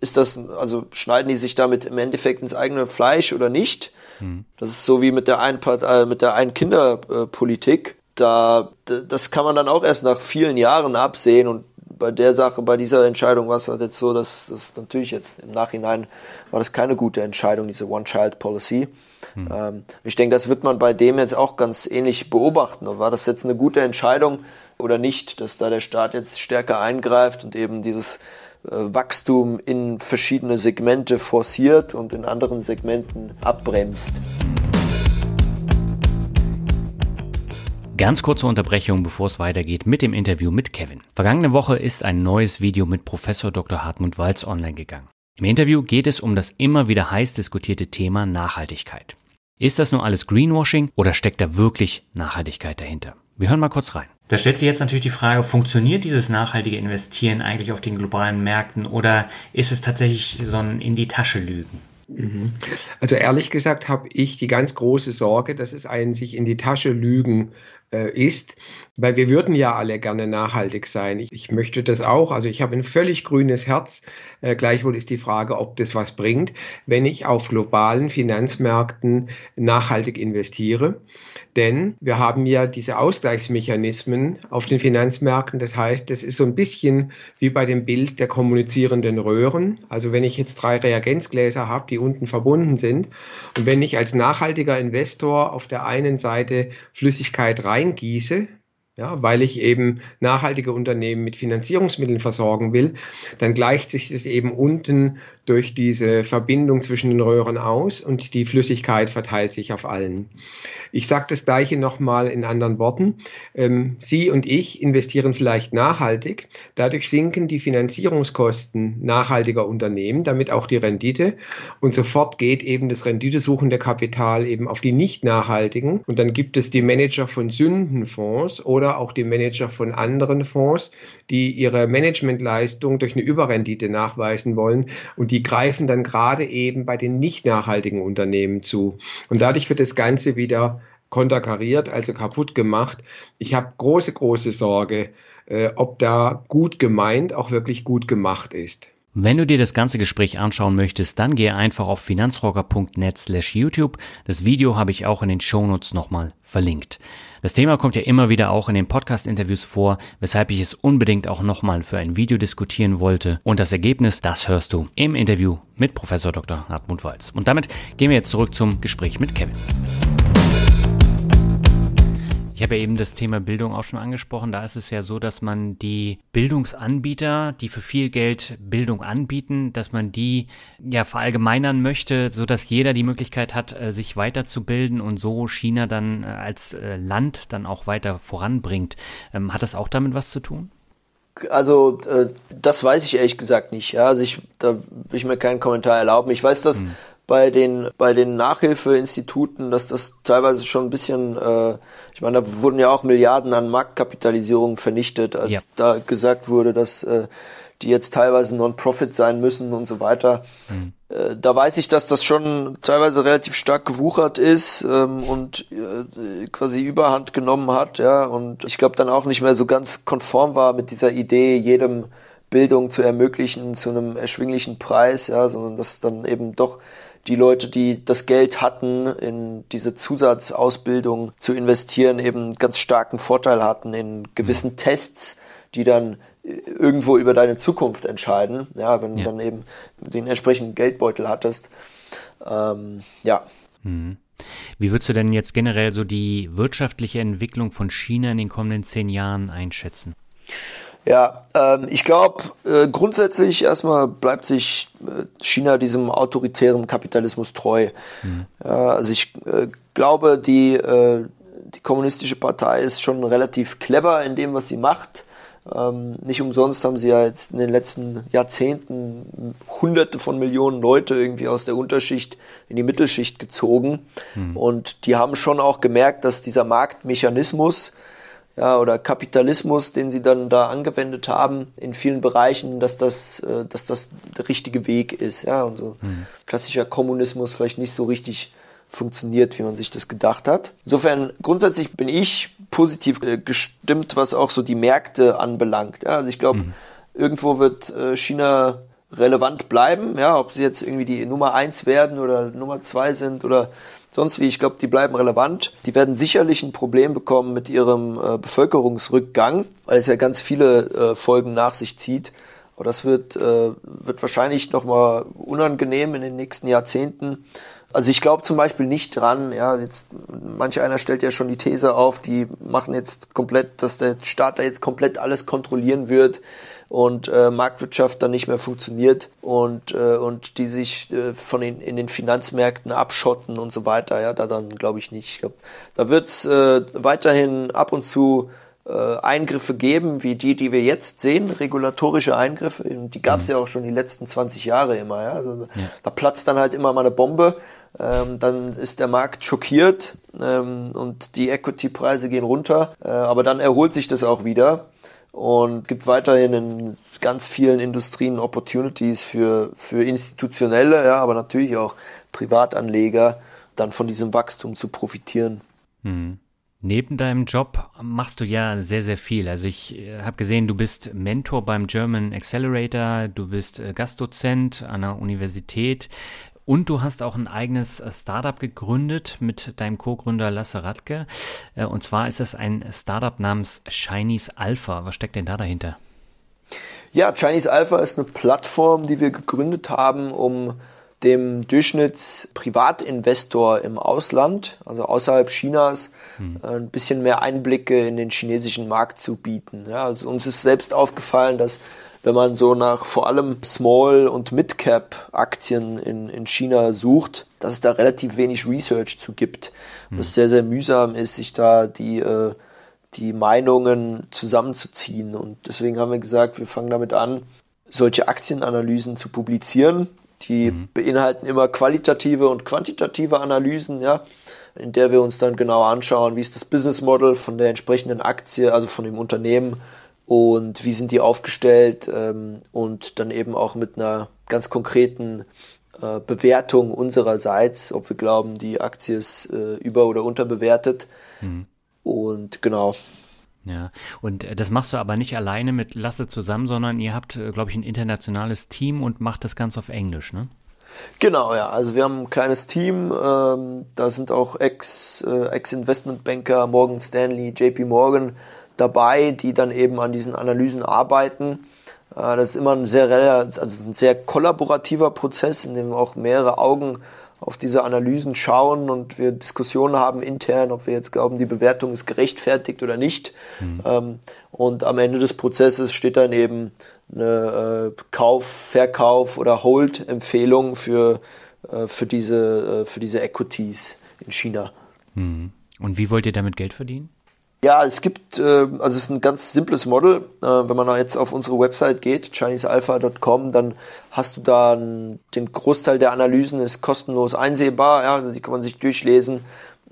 ist das, also schneiden die sich damit im Endeffekt ins eigene Fleisch oder nicht? Mhm. Das ist so wie mit der ein äh, mit der ein Kinderpolitik. Da, das kann man dann auch erst nach vielen Jahren absehen und bei der Sache, bei dieser Entscheidung war es halt jetzt so, dass das natürlich jetzt im Nachhinein war das keine gute Entscheidung, diese One-Child-Policy. Ähm, ich denke, das wird man bei dem jetzt auch ganz ähnlich beobachten. War das jetzt eine gute Entscheidung oder nicht, dass da der Staat jetzt stärker eingreift und eben dieses Wachstum in verschiedene Segmente forciert und in anderen Segmenten abbremst. Ganz kurze Unterbrechung, bevor es weitergeht mit dem Interview mit Kevin. Vergangene Woche ist ein neues Video mit Professor Dr. Hartmut Walz online gegangen. Im Interview geht es um das immer wieder heiß diskutierte Thema Nachhaltigkeit. Ist das nur alles Greenwashing oder steckt da wirklich Nachhaltigkeit dahinter? Wir hören mal kurz rein. Da stellt sich jetzt natürlich die Frage, funktioniert dieses nachhaltige Investieren eigentlich auf den globalen Märkten oder ist es tatsächlich so ein in die Tasche lügen? Mhm. Also ehrlich gesagt habe ich die ganz große Sorge, dass es ein sich in die Tasche lügen äh, ist, weil wir würden ja alle gerne nachhaltig sein. Ich, ich möchte das auch. Also ich habe ein völlig grünes Herz. Äh, gleichwohl ist die Frage, ob das was bringt, wenn ich auf globalen Finanzmärkten nachhaltig investiere. Denn wir haben ja diese Ausgleichsmechanismen auf den Finanzmärkten. Das heißt, es ist so ein bisschen wie bei dem Bild der kommunizierenden Röhren. Also wenn ich jetzt drei Reagenzgläser habe, die unten verbunden sind, und wenn ich als nachhaltiger Investor auf der einen Seite Flüssigkeit reingieße, ja, weil ich eben nachhaltige Unternehmen mit Finanzierungsmitteln versorgen will, dann gleicht sich das eben unten durch diese Verbindung zwischen den Röhren aus und die Flüssigkeit verteilt sich auf allen. Ich sage das gleiche nochmal in anderen Worten. Ähm, Sie und ich investieren vielleicht nachhaltig. Dadurch sinken die Finanzierungskosten nachhaltiger Unternehmen, damit auch die Rendite. Und sofort geht eben das renditesuchende Kapital eben auf die nicht nachhaltigen. Und dann gibt es die Manager von Sündenfonds oder auch die Manager von anderen Fonds, die ihre Managementleistung durch eine Überrendite nachweisen wollen. Und die greifen dann gerade eben bei den nicht nachhaltigen Unternehmen zu. Und dadurch wird das Ganze wieder konterkariert, also kaputt gemacht. Ich habe große, große Sorge, äh, ob da gut gemeint auch wirklich gut gemacht ist. Wenn du dir das ganze Gespräch anschauen möchtest, dann gehe einfach auf finanzrocker.net slash YouTube. Das Video habe ich auch in den Shownotes nochmal verlinkt. Das Thema kommt ja immer wieder auch in den Podcast-Interviews vor, weshalb ich es unbedingt auch nochmal für ein Video diskutieren wollte. Und das Ergebnis, das hörst du im Interview mit Professor Dr. Hartmut Walz. Und damit gehen wir jetzt zurück zum Gespräch mit Kevin. Ich habe ja eben das Thema Bildung auch schon angesprochen. Da ist es ja so, dass man die Bildungsanbieter, die für viel Geld Bildung anbieten, dass man die ja verallgemeinern möchte, so dass jeder die Möglichkeit hat, äh, sich weiterzubilden und so China dann äh, als äh, Land dann auch weiter voranbringt. Ähm, hat das auch damit was zu tun? Also das weiß ich ehrlich gesagt nicht. Ja, also ich, da will ich mir keinen Kommentar erlauben. Ich weiß, dass hm bei den, bei den Nachhilfeinstituten, dass das teilweise schon ein bisschen, äh, ich meine, da wurden ja auch Milliarden an Marktkapitalisierung vernichtet, als ja. da gesagt wurde, dass äh, die jetzt teilweise Non-Profit sein müssen und so weiter. Mhm. Äh, da weiß ich, dass das schon teilweise relativ stark gewuchert ist ähm, und äh, quasi Überhand genommen hat, ja, und ich glaube dann auch nicht mehr so ganz konform war mit dieser Idee, jedem Bildung zu ermöglichen zu einem erschwinglichen Preis, ja, sondern dass dann eben doch die Leute, die das Geld hatten, in diese Zusatzausbildung zu investieren, eben ganz starken Vorteil hatten in gewissen mhm. Tests, die dann irgendwo über deine Zukunft entscheiden, ja, wenn ja. du dann eben den entsprechenden Geldbeutel hattest. Ähm, ja. Mhm. Wie würdest du denn jetzt generell so die wirtschaftliche Entwicklung von China in den kommenden zehn Jahren einschätzen? Ja, ähm, ich glaube, äh, grundsätzlich erstmal bleibt sich äh, China diesem autoritären Kapitalismus treu. Mhm. Ja, also ich äh, glaube, die, äh, die kommunistische Partei ist schon relativ clever in dem, was sie macht. Ähm, nicht umsonst haben sie ja jetzt in den letzten Jahrzehnten hunderte von Millionen Leute irgendwie aus der Unterschicht in die Mittelschicht gezogen. Mhm. Und die haben schon auch gemerkt, dass dieser Marktmechanismus, ja, oder Kapitalismus, den sie dann da angewendet haben in vielen Bereichen, dass das, äh, dass das der richtige Weg ist, ja, und so mhm. klassischer Kommunismus vielleicht nicht so richtig funktioniert, wie man sich das gedacht hat. Insofern grundsätzlich bin ich positiv äh, gestimmt, was auch so die Märkte anbelangt. Ja, also ich glaube, mhm. irgendwo wird äh, China relevant bleiben, ja, ob sie jetzt irgendwie die Nummer eins werden oder Nummer zwei sind oder sonst wie. Ich glaube, die bleiben relevant. Die werden sicherlich ein Problem bekommen mit ihrem äh, Bevölkerungsrückgang, weil es ja ganz viele äh, Folgen nach sich zieht. Aber das wird, äh, wird wahrscheinlich nochmal unangenehm in den nächsten Jahrzehnten. Also ich glaube zum Beispiel nicht dran, ja, jetzt, manch einer stellt ja schon die These auf, die machen jetzt komplett, dass der Staat da jetzt komplett alles kontrollieren wird und äh, Marktwirtschaft dann nicht mehr funktioniert und, äh, und die sich äh, von den, in den Finanzmärkten abschotten und so weiter. Ja, da dann glaube ich nicht. Ich glaube, da wird es äh, weiterhin ab und zu äh, Eingriffe geben, wie die, die wir jetzt sehen, regulatorische Eingriffe. Die gab es mhm. ja auch schon die letzten 20 Jahre immer. Ja? Also, ja. Da platzt dann halt immer mal eine Bombe. Ähm, dann ist der Markt schockiert ähm, und die Equity-Preise gehen runter. Äh, aber dann erholt sich das auch wieder. Und gibt weiterhin in ganz vielen Industrien Opportunities für, für institutionelle, ja, aber natürlich auch Privatanleger, dann von diesem Wachstum zu profitieren. Mhm. Neben deinem Job machst du ja sehr, sehr viel. Also ich äh, habe gesehen, du bist Mentor beim German Accelerator, du bist äh, Gastdozent an der Universität und du hast auch ein eigenes äh, Startup gegründet mit deinem Co-Gründer Lasse Radke. Und zwar ist es ein Startup namens Chinese Alpha. Was steckt denn da dahinter? Ja, Chinese Alpha ist eine Plattform, die wir gegründet haben, um dem Durchschnittsprivatinvestor im Ausland, also außerhalb Chinas, hm. ein bisschen mehr Einblicke in den chinesischen Markt zu bieten. Ja, also uns ist selbst aufgefallen, dass wenn man so nach vor allem Small- und Mid-Cap-Aktien in, in China sucht, dass es da relativ wenig Research zu gibt. Hm. Was sehr, sehr mühsam ist, sich da die, äh, die Meinungen zusammenzuziehen. Und deswegen haben wir gesagt, wir fangen damit an, solche Aktienanalysen zu publizieren. Die mhm. beinhalten immer qualitative und quantitative Analysen, ja in der wir uns dann genau anschauen, wie ist das Business Model von der entsprechenden Aktie, also von dem Unternehmen und wie sind die aufgestellt ähm, und dann eben auch mit einer ganz konkreten äh, Bewertung unsererseits, ob wir glauben, die Aktie ist äh, über- oder unterbewertet. Mhm. Und genau. Ja, und äh, das machst du aber nicht alleine mit Lasse zusammen, sondern ihr habt, äh, glaube ich, ein internationales Team und macht das Ganze auf Englisch, ne? Genau, ja. Also wir haben ein kleines Team. Ähm, da sind auch Ex, äh, Ex-Investmentbanker, Morgan Stanley, JP Morgan dabei, die dann eben an diesen Analysen arbeiten. Äh, das ist immer ein sehr, also ein sehr kollaborativer Prozess, in dem auch mehrere Augen auf diese Analysen schauen und wir Diskussionen haben intern, ob wir jetzt glauben, die Bewertung ist gerechtfertigt oder nicht. Mhm. Ähm, und am Ende des Prozesses steht dann eben eine äh, Kauf, Verkauf oder Hold-Empfehlung für, äh, für, diese, für diese Equities in China. Hm. Und wie wollt ihr damit Geld verdienen? Ja, es gibt, äh, also es ist ein ganz simples Model. Äh, wenn man jetzt auf unsere Website geht, chinesealpha.com, dann hast du da den Großteil der Analysen ist kostenlos einsehbar. Ja, also die kann man sich durchlesen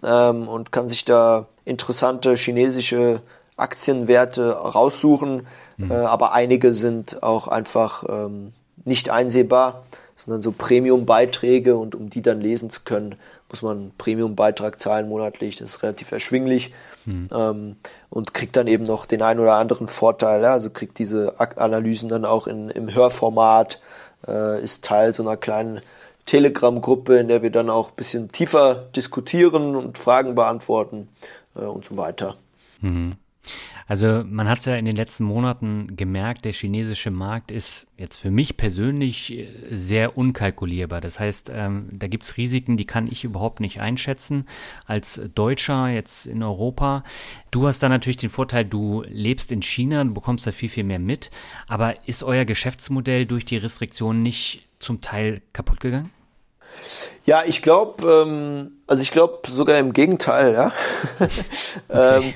ähm, und kann sich da interessante chinesische Aktienwerte raussuchen. Mhm. Äh, aber einige sind auch einfach ähm, nicht einsehbar, sondern so Premium-Beiträge und um die dann lesen zu können, muss man einen Premium-Beitrag zahlen monatlich. Das ist relativ erschwinglich mhm. ähm, und kriegt dann eben noch den einen oder anderen Vorteil. Ja? Also kriegt diese Analysen dann auch in, im Hörformat, äh, ist Teil so einer kleinen Telegram-Gruppe, in der wir dann auch ein bisschen tiefer diskutieren und Fragen beantworten äh, und so weiter. Mhm. Also man hat es ja in den letzten Monaten gemerkt, der chinesische Markt ist jetzt für mich persönlich äh, sehr unkalkulierbar. Das heißt, ähm, da gibt es Risiken, die kann ich überhaupt nicht einschätzen als Deutscher jetzt in Europa. Du hast da natürlich den Vorteil, du lebst in China, du bekommst da viel, viel mehr mit. Aber ist euer Geschäftsmodell durch die Restriktionen nicht zum Teil kaputt gegangen? Ja, ich glaube, ähm, also ich glaube sogar im Gegenteil, ja. Okay. ähm,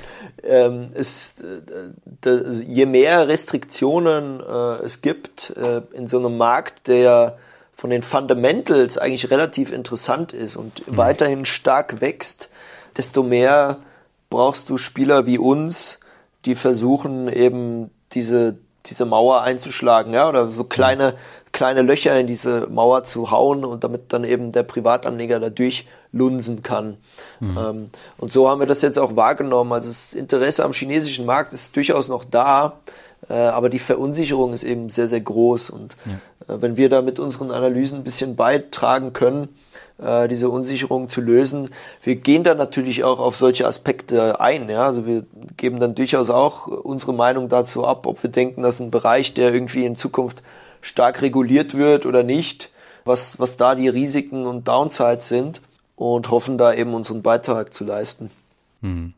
ähm, es, äh, je mehr Restriktionen äh, es gibt äh, in so einem Markt, der von den Fundamentals eigentlich relativ interessant ist und mhm. weiterhin stark wächst, desto mehr brauchst du Spieler wie uns, die versuchen eben diese, diese Mauer einzuschlagen, ja, oder so kleine, kleine Löcher in diese Mauer zu hauen und damit dann eben der Privatanleger da durchlunsen kann. Mhm. Ähm, und so haben wir das jetzt auch wahrgenommen. Also das Interesse am chinesischen Markt ist durchaus noch da, äh, aber die Verunsicherung ist eben sehr, sehr groß. Und ja. äh, wenn wir da mit unseren Analysen ein bisschen beitragen können, äh, diese Unsicherung zu lösen. Wir gehen dann natürlich auch auf solche Aspekte ein. Ja? Also wir geben dann durchaus auch unsere Meinung dazu ab, ob wir denken, dass ein Bereich, der irgendwie in Zukunft stark reguliert wird oder nicht, was, was da die Risiken und Downsides sind und hoffen da eben unseren Beitrag zu leisten. Hm.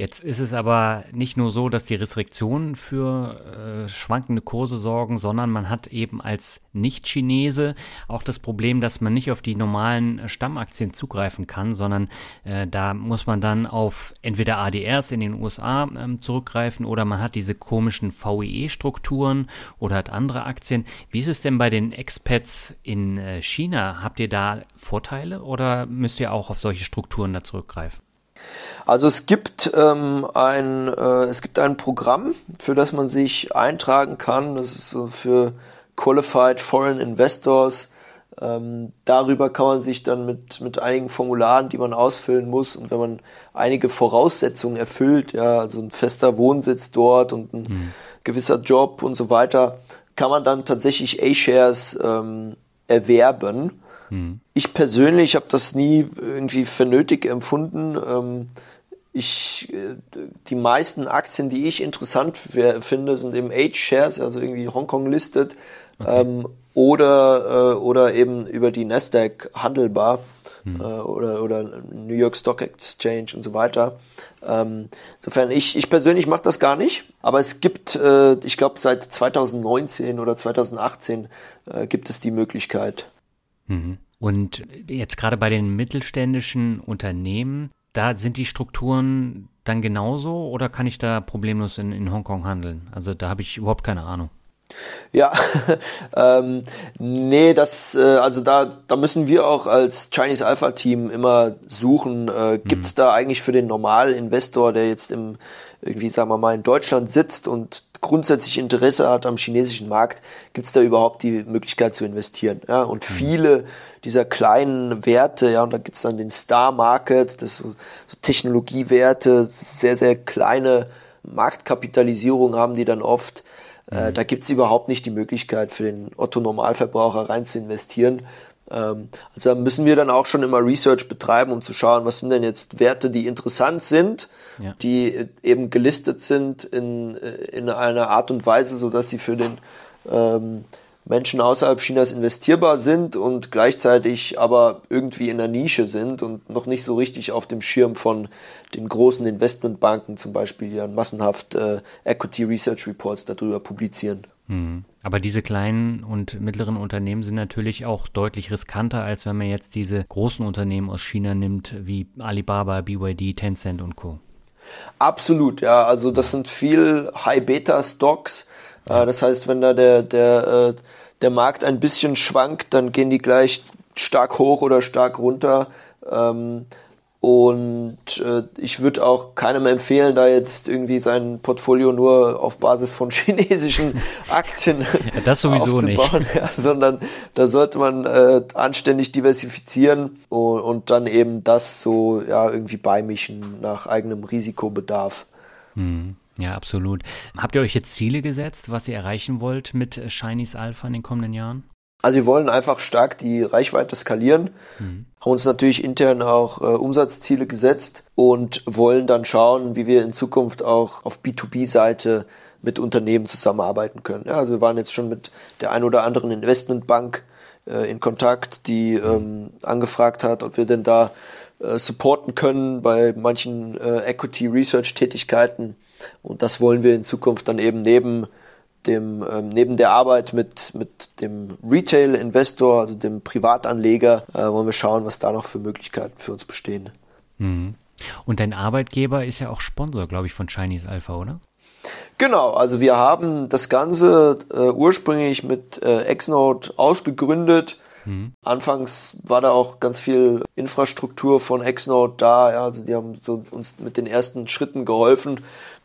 Jetzt ist es aber nicht nur so, dass die Restriktionen für äh, schwankende Kurse sorgen, sondern man hat eben als Nicht-Chinese auch das Problem, dass man nicht auf die normalen Stammaktien zugreifen kann, sondern äh, da muss man dann auf entweder ADRs in den USA äh, zurückgreifen oder man hat diese komischen VEE-Strukturen oder hat andere Aktien. Wie ist es denn bei den Expats in äh, China? Habt ihr da Vorteile oder müsst ihr auch auf solche Strukturen da zurückgreifen? Also es gibt ähm, ein äh, es gibt ein Programm, für das man sich eintragen kann. Das ist so für Qualified Foreign Investors. Ähm, darüber kann man sich dann mit mit einigen Formularen, die man ausfüllen muss und wenn man einige Voraussetzungen erfüllt, ja, also ein fester Wohnsitz dort und ein mhm. gewisser Job und so weiter, kann man dann tatsächlich A-Shares ähm, erwerben. Hm. Ich persönlich habe das nie irgendwie für nötig empfunden. Ähm, ich, äh, die meisten Aktien, die ich interessant finde, sind eben H-Shares, also irgendwie Hongkong listed, okay. ähm, oder, äh, oder eben über die Nasdaq handelbar hm. äh, oder, oder New York Stock Exchange und so weiter. Ähm, insofern, ich, ich persönlich mache das gar nicht, aber es gibt, äh, ich glaube, seit 2019 oder 2018 äh, gibt es die Möglichkeit. Mhm. Und jetzt gerade bei den mittelständischen Unternehmen, da sind die Strukturen dann genauso oder kann ich da problemlos in, in Hongkong handeln? Also da habe ich überhaupt keine Ahnung. Ja, ähm, nee, das, äh, also da, da müssen wir auch als Chinese Alpha Team immer suchen, äh, gibt es mhm. da eigentlich für den normalen Investor, der jetzt im, irgendwie, sagen wir mal, in Deutschland sitzt und grundsätzlich Interesse hat am chinesischen Markt, gibt es da überhaupt die Möglichkeit zu investieren. Ja? Und mhm. viele dieser kleinen Werte, ja, und da gibt es dann den Star Market, das so, so Technologiewerte, sehr, sehr kleine Marktkapitalisierung haben die dann oft. Äh, mhm. da gibt es überhaupt nicht die Möglichkeit für den Otto-Normalverbraucher rein zu investieren. Ähm, also da müssen wir dann auch schon immer Research betreiben, um zu schauen, was sind denn jetzt Werte, die interessant sind ja. die eben gelistet sind in, in einer Art und Weise, so dass sie für den ähm, Menschen außerhalb Chinas investierbar sind und gleichzeitig aber irgendwie in der Nische sind und noch nicht so richtig auf dem Schirm von den großen Investmentbanken zum Beispiel, die dann massenhaft äh, Equity Research Reports darüber publizieren. Hm. Aber diese kleinen und mittleren Unternehmen sind natürlich auch deutlich riskanter, als wenn man jetzt diese großen Unternehmen aus China nimmt, wie Alibaba, BYD, Tencent und Co. Absolut, ja. Also das sind viel High-Beta-Stocks. Äh, das heißt, wenn da der, der, äh, der Markt ein bisschen schwankt, dann gehen die gleich stark hoch oder stark runter. Ähm, und äh, ich würde auch keinem empfehlen, da jetzt irgendwie sein Portfolio nur auf Basis von chinesischen Aktien ja, das sowieso nicht. Ja, sondern da sollte man äh, anständig diversifizieren und, und dann eben das so ja irgendwie beimischen nach eigenem Risikobedarf. Hm. Ja, absolut. Habt ihr euch jetzt Ziele gesetzt, was ihr erreichen wollt mit Chinese Alpha in den kommenden Jahren? Also wir wollen einfach stark die Reichweite skalieren, mhm. haben uns natürlich intern auch äh, Umsatzziele gesetzt und wollen dann schauen, wie wir in Zukunft auch auf B2B-Seite mit Unternehmen zusammenarbeiten können. Ja, also wir waren jetzt schon mit der ein oder anderen Investmentbank äh, in Kontakt, die mhm. ähm, angefragt hat, ob wir denn da äh, supporten können bei manchen äh, Equity Research Tätigkeiten. Und das wollen wir in Zukunft dann eben neben dem, ähm, neben der Arbeit mit, mit dem Retail-Investor, also dem Privatanleger, äh, wollen wir schauen, was da noch für Möglichkeiten für uns bestehen. Mhm. Und dein Arbeitgeber ist ja auch Sponsor, glaube ich, von Chinese Alpha, oder? Genau, also wir haben das Ganze äh, ursprünglich mit äh, Xnode ausgegründet. Mhm. Anfangs war da auch ganz viel Infrastruktur von Xnode da, ja, also die haben so uns mit den ersten Schritten geholfen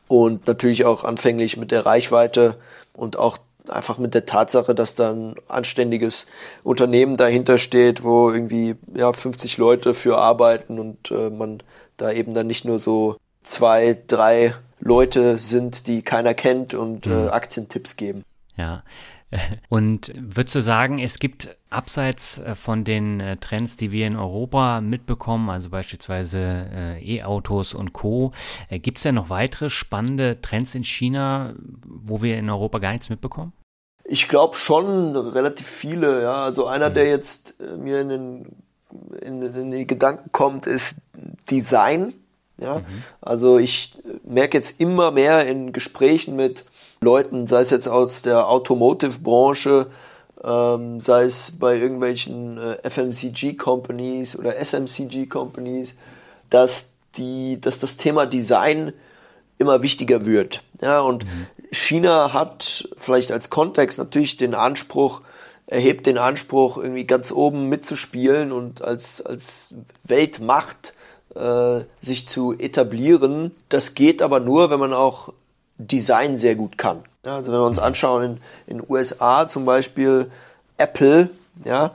und natürlich auch anfänglich mit der Reichweite und auch einfach mit der Tatsache, dass da ein anständiges Unternehmen dahinter steht, wo irgendwie ja 50 Leute für arbeiten und äh, man da eben dann nicht nur so zwei, drei Leute sind, die keiner kennt und äh, mhm. Aktientipps geben. Ja, und würdest du sagen, es gibt abseits äh, von den äh, Trends, die wir in Europa mitbekommen, also beispielsweise äh, E-Autos und Co., gibt es denn noch weitere spannende Trends in China, wo wir in Europa gar nichts mitbekommen? Ich glaube schon relativ viele, ja. Also einer, mhm. der jetzt mir in den, in, in die Gedanken kommt, ist Design. Ja, mhm. also ich merke jetzt immer mehr in Gesprächen mit Leuten, sei es jetzt aus der Automotive-Branche, ähm, sei es bei irgendwelchen äh, FMCG-Companies oder SMCG-Companies, dass die, dass das Thema Design immer wichtiger wird. Ja, und mhm. China hat vielleicht als Kontext natürlich den Anspruch, erhebt den Anspruch, irgendwie ganz oben mitzuspielen und als, als Weltmacht äh, sich zu etablieren. Das geht aber nur, wenn man auch Design sehr gut kann. Ja, also wenn wir uns anschauen in den USA zum Beispiel Apple, ja,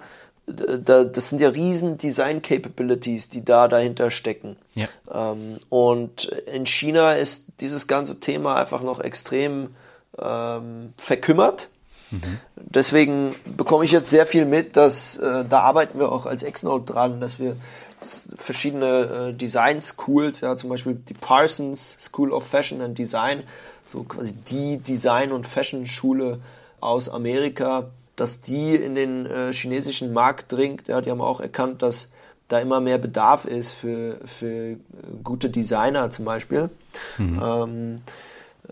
da, das sind ja riesen Design Capabilities, die da dahinter stecken. Ja. Ähm, und in China ist dieses ganze Thema einfach noch extrem ähm, verkümmert. Mhm. Deswegen bekomme ich jetzt sehr viel mit, dass äh, da arbeiten wir auch als Exnode dran, dass wir verschiedene äh, Design Schools, ja, zum Beispiel die Parsons School of Fashion and Design, so quasi die Design- und Fashion-Schule aus Amerika, dass die in den äh, chinesischen Markt dringt. Ja, die haben auch erkannt, dass da immer mehr Bedarf ist für, für gute Designer zum Beispiel. Mhm. Ähm,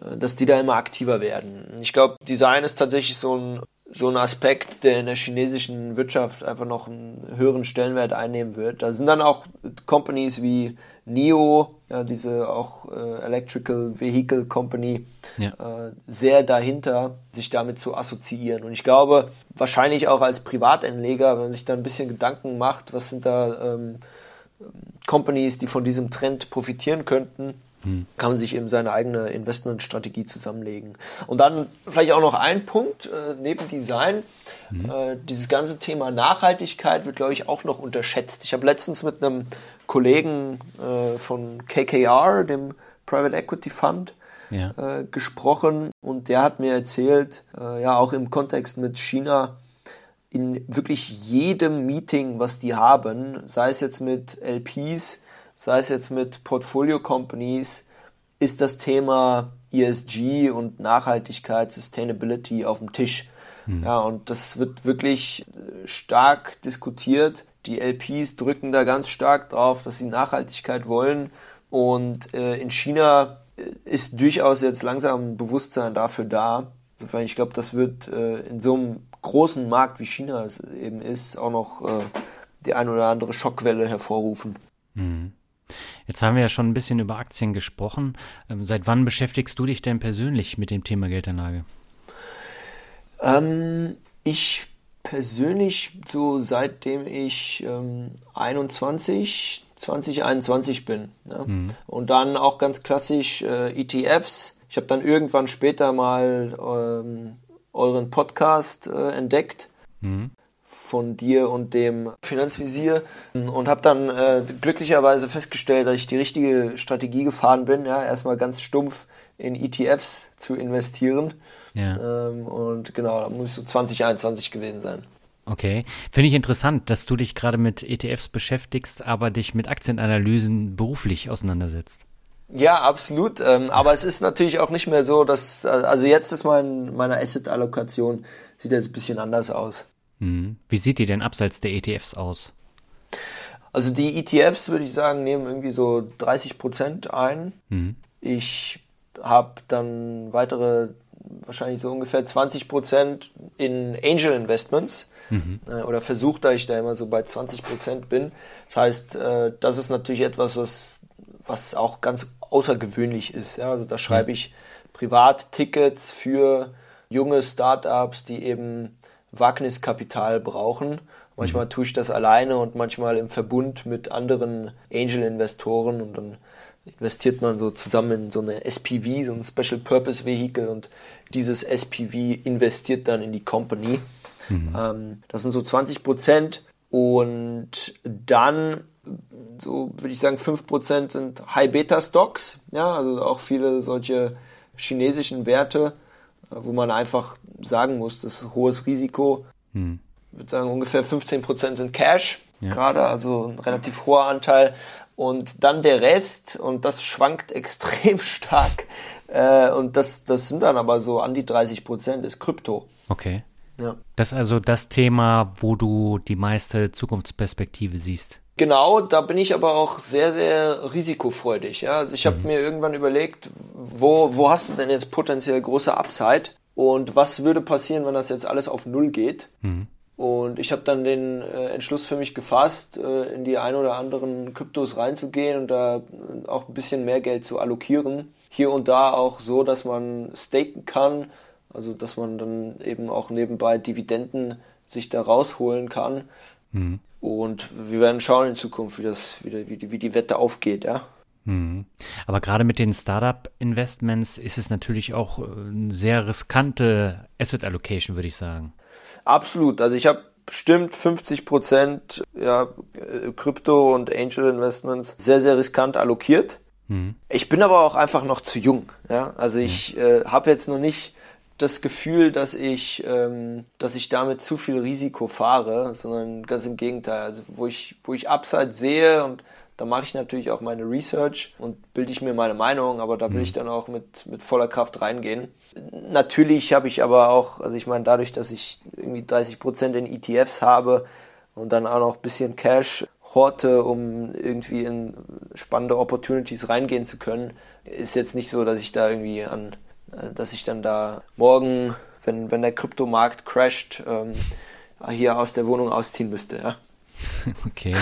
äh, dass die da immer aktiver werden. Ich glaube, Design ist tatsächlich so ein so ein Aspekt, der in der chinesischen Wirtschaft einfach noch einen höheren Stellenwert einnehmen wird. Da sind dann auch Companies wie NIO, ja, diese auch äh, Electrical Vehicle Company, ja. äh, sehr dahinter, sich damit zu assoziieren. Und ich glaube, wahrscheinlich auch als Privatanleger, wenn man sich da ein bisschen Gedanken macht, was sind da ähm, Companies, die von diesem Trend profitieren könnten, hm. kann man sich eben seine eigene Investmentstrategie zusammenlegen. Und dann vielleicht auch noch ein Punkt äh, neben Design. Mhm. Äh, dieses ganze Thema Nachhaltigkeit wird, glaube ich, auch noch unterschätzt. Ich habe letztens mit einem Kollegen äh, von KKR, dem Private Equity Fund, ja. Äh, gesprochen und der hat mir erzählt, äh, ja auch im Kontext mit China, in wirklich jedem Meeting, was die haben, sei es jetzt mit LPs, sei es jetzt mit Portfolio Companies, ist das Thema ESG und Nachhaltigkeit, Sustainability auf dem Tisch. Mhm. Ja, und das wird wirklich äh, stark diskutiert. Die LPs drücken da ganz stark drauf, dass sie Nachhaltigkeit wollen. Und äh, in China äh, ist durchaus jetzt langsam ein Bewusstsein dafür da. Insofern, ich glaube, das wird äh, in so einem großen Markt wie China es eben ist, auch noch äh, die ein oder andere Schockwelle hervorrufen. Mhm. Jetzt haben wir ja schon ein bisschen über Aktien gesprochen. Ähm, seit wann beschäftigst du dich denn persönlich mit dem Thema Geldanlage? Ähm, ich persönlich so seitdem ich ähm, 21, 2021 bin. Ne? Mhm. Und dann auch ganz klassisch äh, ETFs. Ich habe dann irgendwann später mal ähm, euren Podcast äh, entdeckt. Mhm von dir und dem Finanzvisier und habe dann äh, glücklicherweise festgestellt, dass ich die richtige Strategie gefahren bin. Ja, erstmal ganz stumpf in ETFs zu investieren. Ja. Ähm, und genau, da muss so 2021 gewesen sein. Okay. Finde ich interessant, dass du dich gerade mit ETFs beschäftigst, aber dich mit Aktienanalysen beruflich auseinandersetzt. Ja, absolut. Ähm, aber es ist natürlich auch nicht mehr so, dass, also jetzt ist mein, meine Asset-Allokation, sieht jetzt ein bisschen anders aus. Mhm. Wie sieht die denn abseits der ETFs aus? Also die ETFs, würde ich sagen, nehmen irgendwie so 30 Prozent ein. Mhm. Ich habe dann weitere, wahrscheinlich so ungefähr 20 Prozent in Angel Investments. Mhm. Äh, oder versucht, da ich da immer so bei 20 Prozent bin. Das heißt, äh, das ist natürlich etwas, was, was auch ganz außergewöhnlich ist. Also da schreibe ich Privattickets für junge Startups, die eben Wagniskapital brauchen. Manchmal mhm. tue ich das alleine und manchmal im Verbund mit anderen Angel-Investoren und dann investiert man so zusammen in so eine SPV, so ein Special Purpose Vehicle und dieses SPV investiert dann in die Company. Mhm. Ähm, das sind so 20 Prozent und dann so würde ich sagen 5 Prozent sind High Beta Stocks, ja, also auch viele solche chinesischen Werte, wo man einfach sagen muss, das ist hohes Risiko. Hm. Ich würde sagen, ungefähr 15 Prozent sind Cash ja. gerade, also ein relativ hoher Anteil. Und dann der Rest, und das schwankt extrem stark, äh, und das, das sind dann aber so an die 30 Prozent, ist Krypto. Okay. Ja. Das ist also das Thema, wo du die meiste Zukunftsperspektive siehst. Genau, da bin ich aber auch sehr, sehr risikofreudig. Ja? Also ich habe mhm. mir irgendwann überlegt, wo, wo hast du denn jetzt potenziell große Upside und was würde passieren, wenn das jetzt alles auf Null geht? Mhm. Und ich habe dann den äh, Entschluss für mich gefasst, äh, in die ein oder anderen Kryptos reinzugehen und da auch ein bisschen mehr Geld zu allokieren. Hier und da auch so, dass man staken kann, also dass man dann eben auch nebenbei Dividenden sich da rausholen kann. Mhm. Und wir werden schauen in Zukunft, wie das, wie die, wie die Wette aufgeht, ja. Mhm. Aber gerade mit den Startup-Investments ist es natürlich auch eine sehr riskante Asset Allocation, würde ich sagen. Absolut. Also ich habe bestimmt 50 Prozent ja, Krypto und Angel Investments sehr, sehr riskant allokiert. Mhm. Ich bin aber auch einfach noch zu jung. Ja? Also ich mhm. äh, habe jetzt noch nicht das Gefühl, dass ich, ähm, dass ich damit zu viel Risiko fahre, sondern ganz im Gegenteil. Also wo ich, wo ich Upside sehe und da mache ich natürlich auch meine Research und bilde ich mir meine Meinung, aber da will mhm. ich dann auch mit, mit voller Kraft reingehen. Natürlich habe ich aber auch, also ich meine, dadurch, dass ich irgendwie 30 Prozent in ETFs habe und dann auch noch ein bisschen Cash horte, um irgendwie in spannende Opportunities reingehen zu können, ist jetzt nicht so, dass ich da irgendwie an, dass ich dann da morgen, wenn, wenn der Kryptomarkt crasht, ähm, hier aus der Wohnung ausziehen müsste, ja. Okay.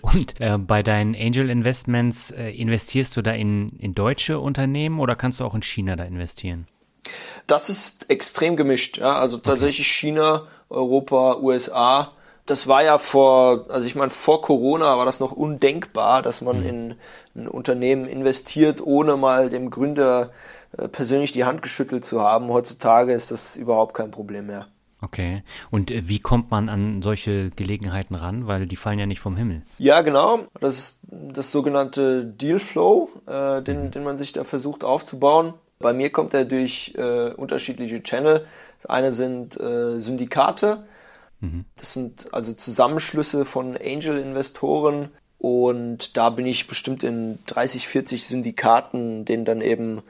Und äh, bei deinen Angel Investments, äh, investierst du da in, in deutsche Unternehmen oder kannst du auch in China da investieren? Das ist extrem gemischt. Ja? Also tatsächlich okay. China, Europa, USA. Das war ja vor, also ich meine, vor Corona war das noch undenkbar, dass man mhm. in ein Unternehmen investiert, ohne mal dem Gründer äh, persönlich die Hand geschüttelt zu haben. Heutzutage ist das überhaupt kein Problem mehr. Okay. Und äh, wie kommt man an solche Gelegenheiten ran? Weil die fallen ja nicht vom Himmel. Ja, genau. Das ist das sogenannte Dealflow, äh, den, mhm. den man sich da versucht aufzubauen. Bei mir kommt er durch äh, unterschiedliche Channel. Das eine sind äh, Syndikate. Mhm. Das sind also Zusammenschlüsse von Angel-Investoren. Und da bin ich bestimmt in 30, 40 Syndikaten, denen dann eben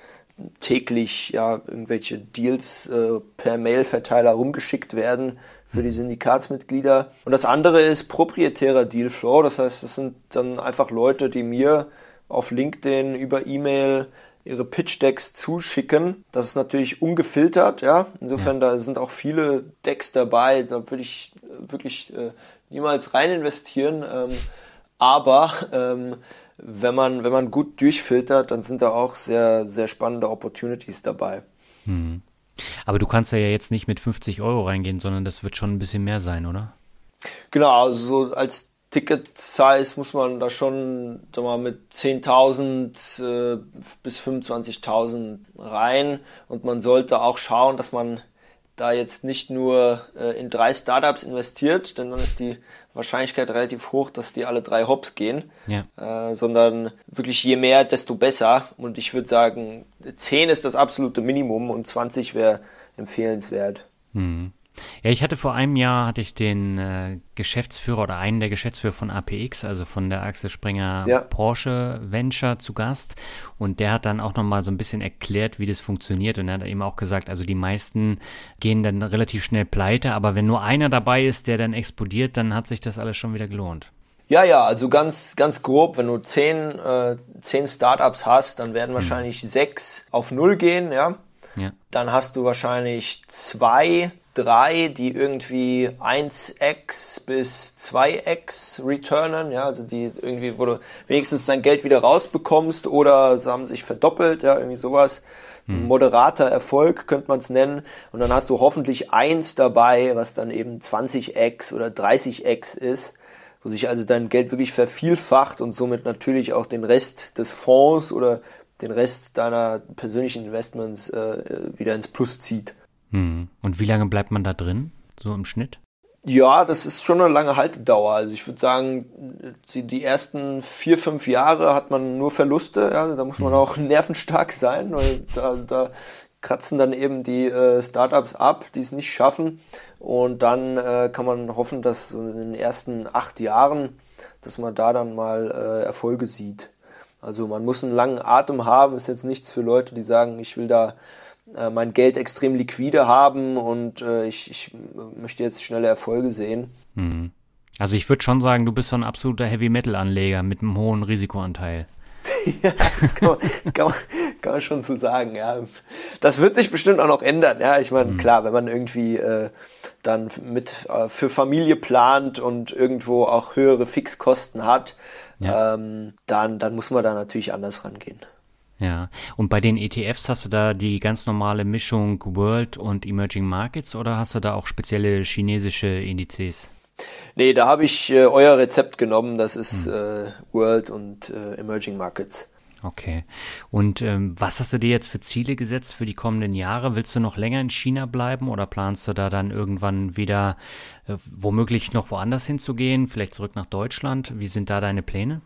täglich ja irgendwelche Deals äh, per Mailverteiler rumgeschickt werden für die Syndikatsmitglieder. Und das andere ist proprietärer Dealflow. Das heißt, das sind dann einfach Leute, die mir auf LinkedIn über E-Mail ihre Pitch-Decks zuschicken. Das ist natürlich ungefiltert, ja. Insofern, ja. da sind auch viele Decks dabei. Da würde ich wirklich äh, niemals rein investieren. Ähm, aber ähm, wenn man, wenn man gut durchfiltert, dann sind da auch sehr, sehr spannende Opportunities dabei. Hm. Aber du kannst ja jetzt nicht mit 50 Euro reingehen, sondern das wird schon ein bisschen mehr sein, oder? Genau, also so als Ticket-Size muss man da schon sag mal, mit 10.000 äh, bis 25.000 rein und man sollte auch schauen, dass man da jetzt nicht nur äh, in drei Startups investiert, denn dann ist die Wahrscheinlichkeit relativ hoch, dass die alle drei Hops gehen, ja. äh, sondern wirklich je mehr, desto besser. Und ich würde sagen, 10 ist das absolute Minimum und 20 wäre empfehlenswert. Mhm. Ja, ich hatte vor einem Jahr hatte ich den äh, Geschäftsführer oder einen der Geschäftsführer von APX, also von der Axel Springer ja. Porsche Venture zu Gast und der hat dann auch nochmal so ein bisschen erklärt, wie das funktioniert und er hat eben auch gesagt, also die meisten gehen dann relativ schnell pleite, aber wenn nur einer dabei ist, der dann explodiert, dann hat sich das alles schon wieder gelohnt. Ja, ja, also ganz, ganz grob, wenn du zehn, äh, zehn Startups hast, dann werden hm. wahrscheinlich hm. sechs auf null gehen, ja. ja. Dann hast du wahrscheinlich zwei drei, die irgendwie 1x bis 2x returnen, ja, also die irgendwie, wo du wenigstens dein Geld wieder rausbekommst oder sie haben sich verdoppelt, ja, irgendwie sowas. Hm. Moderater Erfolg könnte man es nennen. Und dann hast du hoffentlich eins dabei, was dann eben 20x oder 30x ist, wo sich also dein Geld wirklich vervielfacht und somit natürlich auch den Rest des Fonds oder den Rest deiner persönlichen Investments äh, wieder ins Plus zieht. Hm. Und wie lange bleibt man da drin, so im Schnitt? Ja, das ist schon eine lange Haltedauer. Also ich würde sagen, die, ersten vier, fünf Jahre hat man nur Verluste. Ja, da muss man hm. auch nervenstark sein, weil da, da kratzen dann eben die äh, Startups ab, die es nicht schaffen. Und dann äh, kann man hoffen, dass in den ersten acht Jahren, dass man da dann mal äh, Erfolge sieht. Also man muss einen langen Atem haben. Ist jetzt nichts für Leute, die sagen, ich will da mein Geld extrem liquide haben und äh, ich, ich möchte jetzt schnelle Erfolge sehen. Mhm. Also ich würde schon sagen, du bist so ein absoluter Heavy-Metal-Anleger mit einem hohen Risikoanteil. ja, das kann man, kann, man, kann man schon so sagen, ja. Das wird sich bestimmt auch noch ändern, ja. Ich meine, mhm. klar, wenn man irgendwie äh, dann mit äh, für Familie plant und irgendwo auch höhere Fixkosten hat, ja. ähm, dann, dann muss man da natürlich anders rangehen. Ja, und bei den ETFs hast du da die ganz normale Mischung World und Emerging Markets oder hast du da auch spezielle chinesische Indizes? Nee, da habe ich äh, euer Rezept genommen, das ist hm. äh, World und äh, Emerging Markets. Okay. Und ähm, was hast du dir jetzt für Ziele gesetzt für die kommenden Jahre? Willst du noch länger in China bleiben oder planst du da dann irgendwann wieder äh, womöglich noch woanders hinzugehen, vielleicht zurück nach Deutschland? Wie sind da deine Pläne?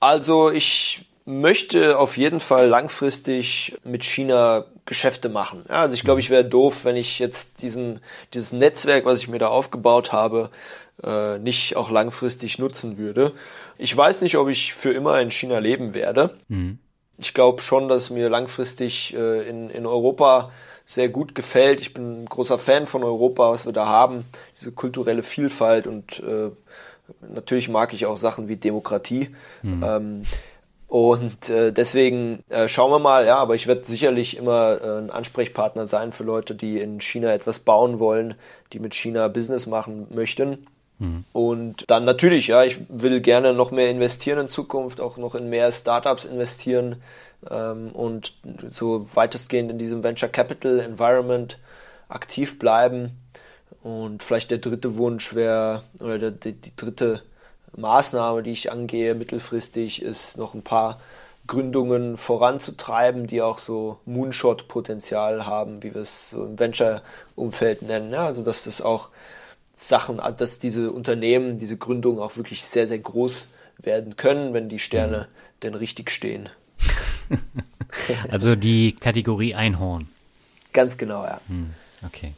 Also ich möchte auf jeden Fall langfristig mit China Geschäfte machen. Ja, also ich glaube, ich wäre doof, wenn ich jetzt diesen, dieses Netzwerk, was ich mir da aufgebaut habe, äh, nicht auch langfristig nutzen würde. Ich weiß nicht, ob ich für immer in China leben werde. Mhm. Ich glaube schon, dass mir langfristig äh, in, in Europa sehr gut gefällt. Ich bin ein großer Fan von Europa, was wir da haben, diese kulturelle Vielfalt und äh, natürlich mag ich auch Sachen wie Demokratie. Mhm. Ähm, und äh, deswegen äh, schauen wir mal, ja, aber ich werde sicherlich immer äh, ein Ansprechpartner sein für Leute, die in China etwas bauen wollen, die mit China Business machen möchten. Mhm. Und dann natürlich, ja, ich will gerne noch mehr investieren in Zukunft, auch noch in mehr Startups investieren ähm, und so weitestgehend in diesem Venture Capital Environment aktiv bleiben. Und vielleicht der dritte Wunsch wäre, oder der, die, die dritte Maßnahme, die ich angehe mittelfristig, ist noch ein paar Gründungen voranzutreiben, die auch so Moonshot-Potenzial haben, wie wir es so im Venture-Umfeld nennen. Ja, also dass das auch Sachen, dass diese Unternehmen, diese Gründungen auch wirklich sehr, sehr groß werden können, wenn die Sterne mhm. denn richtig stehen. also die Kategorie Einhorn. Ganz genau, ja. Hm, okay.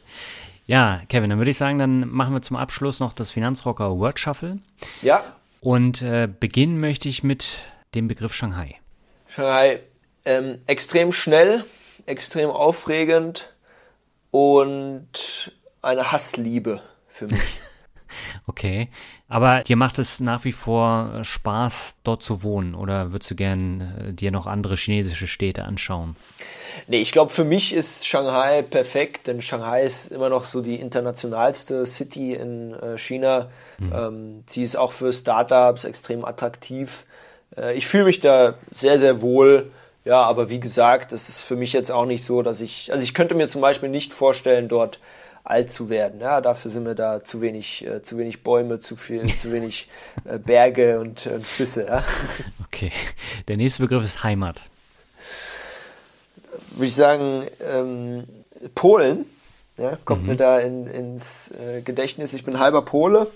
Ja, Kevin, dann würde ich sagen, dann machen wir zum Abschluss noch das Finanzrocker Word Shuffle. Ja. Und äh, beginnen möchte ich mit dem Begriff Shanghai. Shanghai, ähm, extrem schnell, extrem aufregend und eine Hassliebe für mich. okay, aber dir macht es nach wie vor äh, Spaß, dort zu wohnen oder würdest du gern äh, dir noch andere chinesische Städte anschauen? Nee, ich glaube, für mich ist Shanghai perfekt, denn Shanghai ist immer noch so die internationalste City in äh, China. Mhm. Ähm, sie ist auch für Startups extrem attraktiv. Äh, ich fühle mich da sehr, sehr wohl. Ja, aber wie gesagt, es ist für mich jetzt auch nicht so, dass ich, also ich könnte mir zum Beispiel nicht vorstellen, dort alt zu werden. Ja, dafür sind mir da zu wenig, äh, zu wenig Bäume, zu viel, zu wenig äh, Berge und, und Flüsse. Ja. Okay. Der nächste Begriff ist Heimat würde ich sagen, ähm, Polen. Ja, kommt mhm. mir da in, ins äh, Gedächtnis. Ich bin halber Pole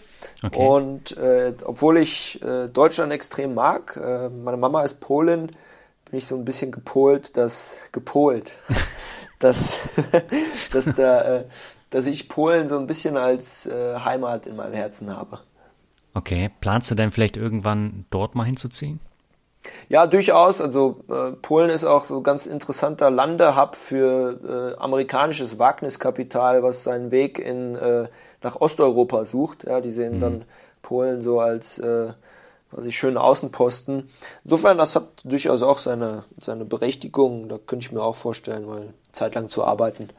okay. und äh, obwohl ich äh, Deutschland extrem mag, äh, meine Mama ist Polin, bin ich so ein bisschen gepolt, dass gepolt, dass, dass, da, äh, dass ich Polen so ein bisschen als äh, Heimat in meinem Herzen habe. Okay, planst du denn vielleicht irgendwann dort mal hinzuziehen? Ja, durchaus. Also äh, Polen ist auch so ganz interessanter Landehub für äh, amerikanisches Wagniskapital, was seinen Weg in, äh, nach Osteuropa sucht. Ja, die sehen mhm. dann Polen so als äh, ich, schönen Außenposten. Insofern, das hat durchaus auch seine, seine Berechtigung. Da könnte ich mir auch vorstellen, mal zeitlang zu arbeiten.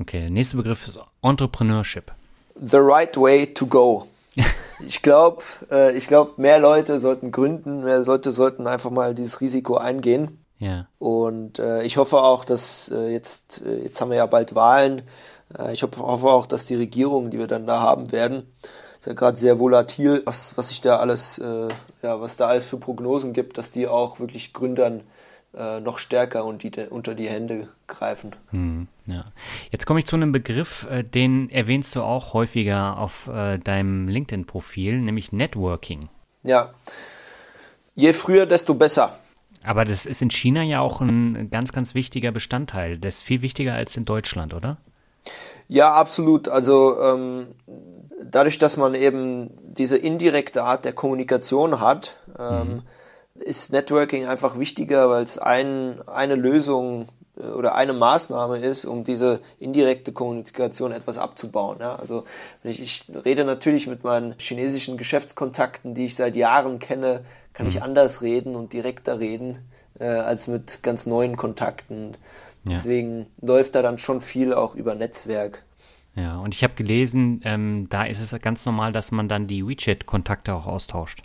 Okay, der nächste Begriff ist Entrepreneurship. The right way to go ich glaube, äh, ich glaube, mehr Leute sollten gründen, mehr Leute sollten einfach mal dieses Risiko eingehen. Ja. Und äh, ich hoffe auch, dass äh, jetzt, äh, jetzt haben wir ja bald Wahlen. Äh, ich hoffe, auch, dass die Regierung, die wir dann da haben werden, ist ja gerade sehr volatil, was, was sich da alles, äh, ja, was da alles für Prognosen gibt, dass die auch wirklich Gründern äh, noch stärker und die, unter die Hände greifen. Hm, ja. Jetzt komme ich zu einem Begriff, äh, den erwähnst du auch häufiger auf äh, deinem LinkedIn-Profil, nämlich Networking. Ja. Je früher, desto besser. Aber das ist in China ja auch ein ganz, ganz wichtiger Bestandteil. Das ist viel wichtiger als in Deutschland, oder? Ja, absolut. Also ähm, dadurch, dass man eben diese indirekte Art der Kommunikation hat, ähm, mhm ist Networking einfach wichtiger, weil es ein, eine Lösung äh, oder eine Maßnahme ist, um diese indirekte Kommunikation etwas abzubauen. Ja? Also ich, ich rede natürlich mit meinen chinesischen Geschäftskontakten, die ich seit Jahren kenne, kann mhm. ich anders reden und direkter reden äh, als mit ganz neuen Kontakten. Ja. Deswegen läuft da dann schon viel auch über Netzwerk. Ja, und ich habe gelesen, ähm, da ist es ganz normal, dass man dann die WeChat-Kontakte auch austauscht.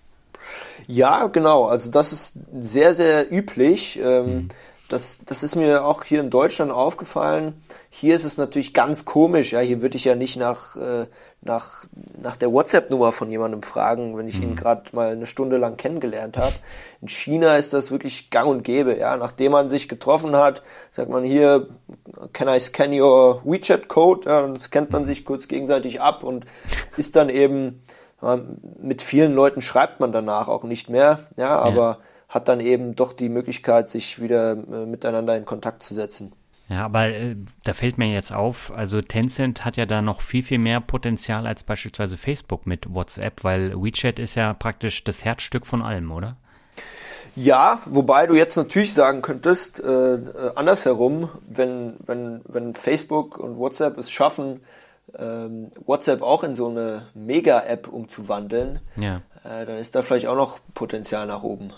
Ja, genau. Also das ist sehr, sehr üblich. Ähm, mhm. Das, das ist mir auch hier in Deutschland aufgefallen. Hier ist es natürlich ganz komisch. Ja, hier würde ich ja nicht nach, äh, nach, nach der WhatsApp-Nummer von jemandem fragen, wenn ich mhm. ihn gerade mal eine Stunde lang kennengelernt habe. In China ist das wirklich gang und gäbe. Ja, nachdem man sich getroffen hat, sagt man hier, can I scan your WeChat-Code? Ja, dann scannt man mhm. sich kurz gegenseitig ab und ist dann eben mit vielen Leuten schreibt man danach auch nicht mehr, ja, aber ja. hat dann eben doch die Möglichkeit, sich wieder äh, miteinander in Kontakt zu setzen. Ja, aber äh, da fällt mir jetzt auf, also Tencent hat ja da noch viel, viel mehr Potenzial als beispielsweise Facebook mit WhatsApp, weil WeChat ist ja praktisch das Herzstück von allem, oder? Ja, wobei du jetzt natürlich sagen könntest, äh, äh andersherum, wenn, wenn, wenn Facebook und WhatsApp es schaffen, ähm, WhatsApp auch in so eine Mega-App umzuwandeln, ja. äh, dann ist da vielleicht auch noch Potenzial nach oben.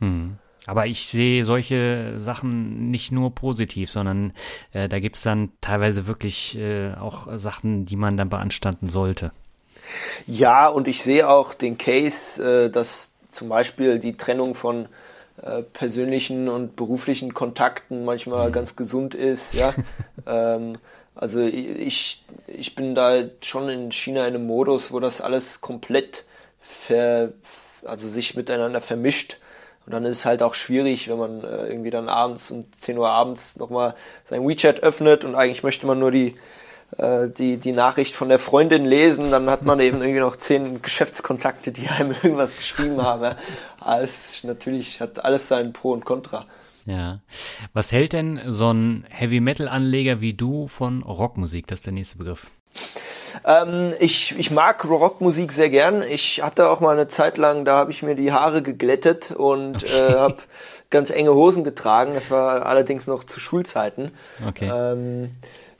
Hm. Aber ich sehe solche Sachen nicht nur positiv, sondern äh, da gibt es dann teilweise wirklich äh, auch Sachen, die man dann beanstanden sollte. Ja, und ich sehe auch den Case, äh, dass zum Beispiel die Trennung von äh, persönlichen und beruflichen Kontakten manchmal mhm. ganz gesund ist. Ja. ähm, also ich, ich bin da schon in China in einem Modus, wo das alles komplett ver, also sich miteinander vermischt. Und dann ist es halt auch schwierig, wenn man äh, irgendwie dann abends um 10 Uhr abends nochmal sein WeChat öffnet und eigentlich möchte man nur die, äh, die, die Nachricht von der Freundin lesen, dann hat man eben irgendwie noch zehn Geschäftskontakte, die einem irgendwas geschrieben haben. Alles, natürlich hat alles sein Pro und Contra. Ja. Was hält denn so ein Heavy-Metal-Anleger wie du von Rockmusik? Das ist der nächste Begriff. Ähm, ich, ich mag Rockmusik sehr gern. Ich hatte auch mal eine Zeit lang, da habe ich mir die Haare geglättet und okay. äh, habe ganz enge Hosen getragen. Das war allerdings noch zu Schulzeiten. Okay. Ähm,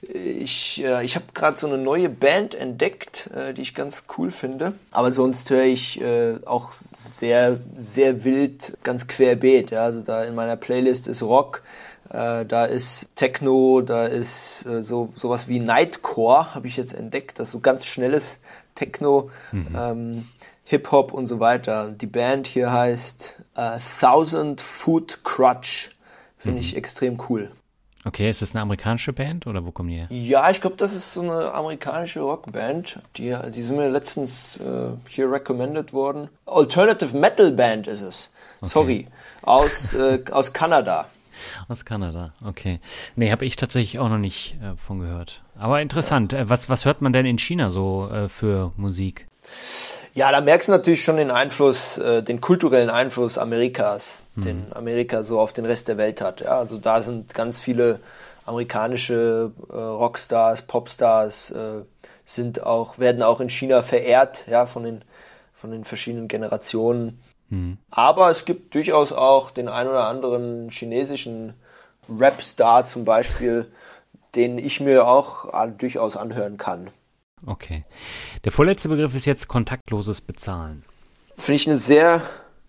ich, äh, ich habe gerade so eine neue Band entdeckt, äh, die ich ganz cool finde. Aber sonst höre ich äh, auch sehr, sehr wild, ganz querbeet. Ja? Also da in meiner Playlist ist Rock, äh, da ist Techno, da ist äh, so sowas wie Nightcore, habe ich jetzt entdeckt. Das ist so ganz schnelles Techno, mhm. ähm, Hip-Hop und so weiter. Die Band hier heißt äh, Thousand Foot Crutch. Finde mhm. ich extrem cool. Okay, ist das eine amerikanische Band oder wo kommen die her? Ja, ich glaube, das ist so eine amerikanische Rockband. Die, die sind mir letztens äh, hier recommended worden. Alternative Metal Band ist es. Okay. Sorry. Aus, äh, aus Kanada. Aus Kanada, okay. Nee, habe ich tatsächlich auch noch nicht äh, von gehört. Aber interessant. Ja. Äh, was, was hört man denn in China so äh, für Musik? Ja, da merkst du natürlich schon den Einfluss, äh, den kulturellen Einfluss Amerikas, mhm. den Amerika so auf den Rest der Welt hat. Ja, also da sind ganz viele amerikanische äh, Rockstars, Popstars, äh, sind auch, werden auch in China verehrt, ja, von den, von den verschiedenen Generationen. Mhm. Aber es gibt durchaus auch den ein oder anderen chinesischen Rapstar zum Beispiel, den ich mir auch äh, durchaus anhören kann. Okay. Der vorletzte Begriff ist jetzt kontaktloses Bezahlen. Finde ich eine sehr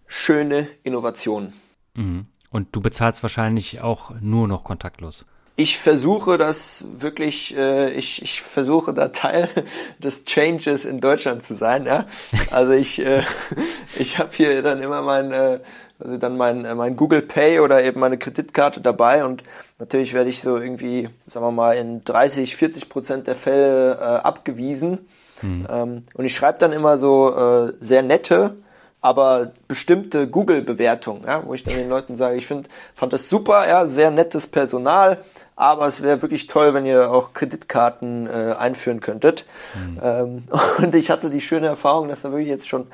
schöne Innovation. Mhm. Und du bezahlst wahrscheinlich auch nur noch kontaktlos. Ich versuche das wirklich, äh, ich, ich versuche da Teil des Changes in Deutschland zu sein. Ja? Also ich, äh, ich habe hier dann immer mein, äh, also dann mein, äh, mein Google Pay oder eben meine Kreditkarte dabei und natürlich werde ich so irgendwie, sagen wir mal, in 30, 40 Prozent der Fälle äh, abgewiesen. Mhm. Ähm, und ich schreibe dann immer so äh, sehr nette, aber bestimmte Google-Bewertungen, ja, wo ich dann den Leuten sage, ich find, fand das super, ja, sehr nettes Personal, aber es wäre wirklich toll, wenn ihr auch Kreditkarten äh, einführen könntet. Mhm. Ähm, und ich hatte die schöne Erfahrung, dass da wirklich jetzt schon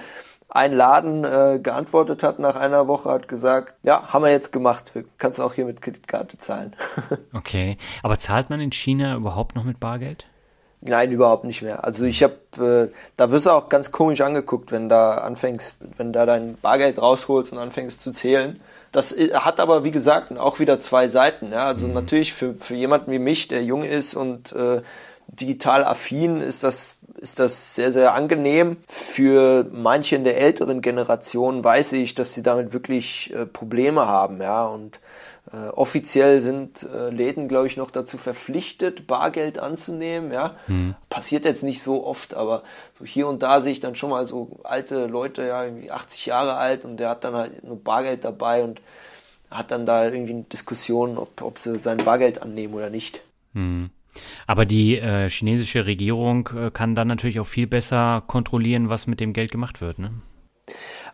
ein Laden äh, geantwortet hat nach einer Woche, hat gesagt, ja, haben wir jetzt gemacht, wir kannst auch hier mit Kreditkarte zahlen. okay, aber zahlt man in China überhaupt noch mit Bargeld? Nein, überhaupt nicht mehr. Also ich habe, äh, da wirst du auch ganz komisch angeguckt, wenn da anfängst, wenn da dein Bargeld rausholst und anfängst zu zählen. das äh, hat aber, wie gesagt, auch wieder zwei Seiten. Ja? Also mhm. natürlich für, für jemanden wie mich, der jung ist und äh, digital affin, ist das, ist das sehr, sehr angenehm. Für manche in der älteren Generation weiß ich, dass sie damit wirklich äh, Probleme haben. Ja? Und äh, offiziell sind äh, Läden, glaube ich, noch dazu verpflichtet, Bargeld anzunehmen. Ja, mhm. passiert jetzt nicht so oft, aber so hier und da sehe ich dann schon mal so alte Leute, ja, irgendwie 80 Jahre alt und der hat dann halt nur Bargeld dabei und hat dann da irgendwie eine Diskussion, ob, ob sie sein Bargeld annehmen oder nicht. Mhm. Aber die äh, chinesische Regierung äh, kann dann natürlich auch viel besser kontrollieren, was mit dem Geld gemacht wird, ne?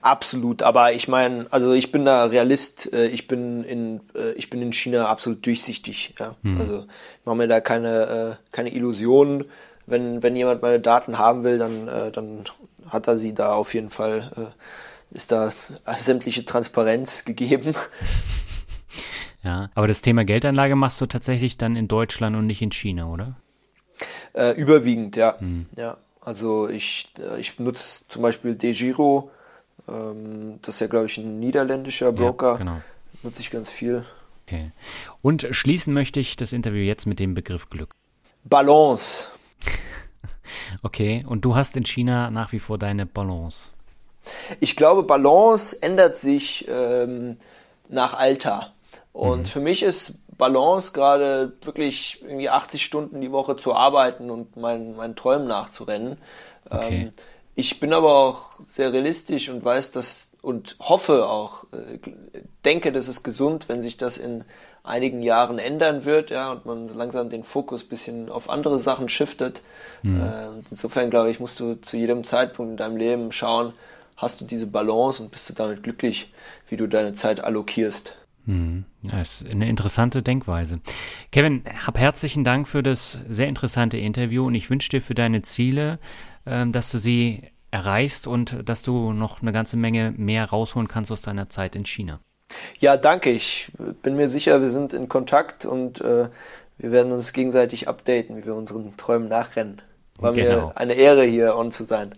Absolut, aber ich meine, also ich bin da Realist, äh, ich bin in äh, ich bin in China absolut durchsichtig, ja. Hm. Also ich mache mir da keine äh, keine Illusionen. Wenn wenn jemand meine Daten haben will, dann dann hat er sie da auf jeden Fall ist da sämtliche Transparenz gegeben. Ja, aber das Thema Geldanlage machst du tatsächlich dann in Deutschland und nicht in China, oder? Äh, überwiegend, ja. Hm. Ja, also ich, ich nutze zum Beispiel DeGiro ähm, das ist ja, glaube ich, ein niederländischer Broker. Ja, genau. Nutze ich ganz viel. Okay. Und schließen möchte ich das Interview jetzt mit dem Begriff Glück. Balance. okay, und du hast in China nach wie vor deine Balance. Ich glaube, Balance ändert sich ähm, nach Alter. Und mhm. für mich ist Balance gerade wirklich irgendwie 80 Stunden die Woche zu arbeiten und meinen, meinen Träumen nachzurennen. Okay. Ähm, ich bin aber auch sehr realistisch und weiß das und hoffe auch, äh, denke, das ist gesund, wenn sich das in einigen Jahren ändern wird, ja, und man langsam den Fokus ein bisschen auf andere Sachen shiftet. Mhm. Äh, insofern glaube ich, musst du zu jedem Zeitpunkt in deinem Leben schauen, hast du diese Balance und bist du damit glücklich, wie du deine Zeit allokierst. Mhm. Das ist eine interessante Denkweise. Kevin, hab herzlichen Dank für das sehr interessante Interview und ich wünsche dir für deine Ziele ähm, dass du sie erreichst und dass du noch eine ganze Menge mehr rausholen kannst aus deiner Zeit in China. Ja, danke. Ich bin mir sicher, wir sind in Kontakt und äh, wir werden uns gegenseitig updaten, wie wir unseren Träumen nachrennen. War genau. mir eine Ehre, hier on zu sein.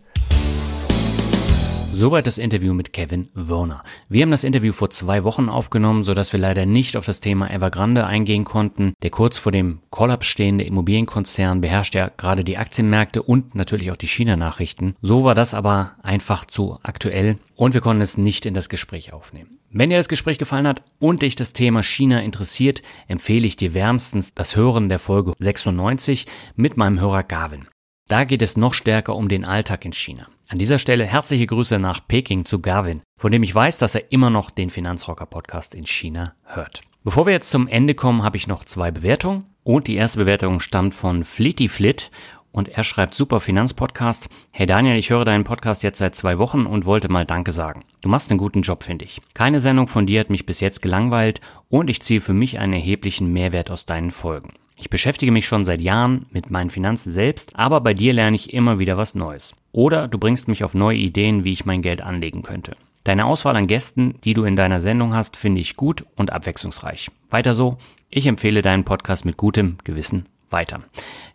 Soweit das Interview mit Kevin Werner. Wir haben das Interview vor zwei Wochen aufgenommen, sodass wir leider nicht auf das Thema Evergrande eingehen konnten. Der kurz vor dem Kollaps stehende Immobilienkonzern beherrscht ja gerade die Aktienmärkte und natürlich auch die China-Nachrichten. So war das aber einfach zu aktuell und wir konnten es nicht in das Gespräch aufnehmen. Wenn dir das Gespräch gefallen hat und dich das Thema China interessiert, empfehle ich dir wärmstens das Hören der Folge 96 mit meinem Hörer Gavin. Da geht es noch stärker um den Alltag in China. An dieser Stelle herzliche Grüße nach Peking zu Gavin, von dem ich weiß, dass er immer noch den Finanzrocker Podcast in China hört. Bevor wir jetzt zum Ende kommen, habe ich noch zwei Bewertungen. Und die erste Bewertung stammt von Flitty Flit und er schreibt super Finanzpodcast. Hey Daniel, ich höre deinen Podcast jetzt seit zwei Wochen und wollte mal Danke sagen. Du machst einen guten Job, finde ich. Keine Sendung von dir hat mich bis jetzt gelangweilt und ich ziehe für mich einen erheblichen Mehrwert aus deinen Folgen. Ich beschäftige mich schon seit Jahren mit meinen Finanzen selbst, aber bei dir lerne ich immer wieder was Neues. Oder du bringst mich auf neue Ideen, wie ich mein Geld anlegen könnte. Deine Auswahl an Gästen, die du in deiner Sendung hast, finde ich gut und abwechslungsreich. Weiter so. Ich empfehle deinen Podcast mit gutem Gewissen weiter.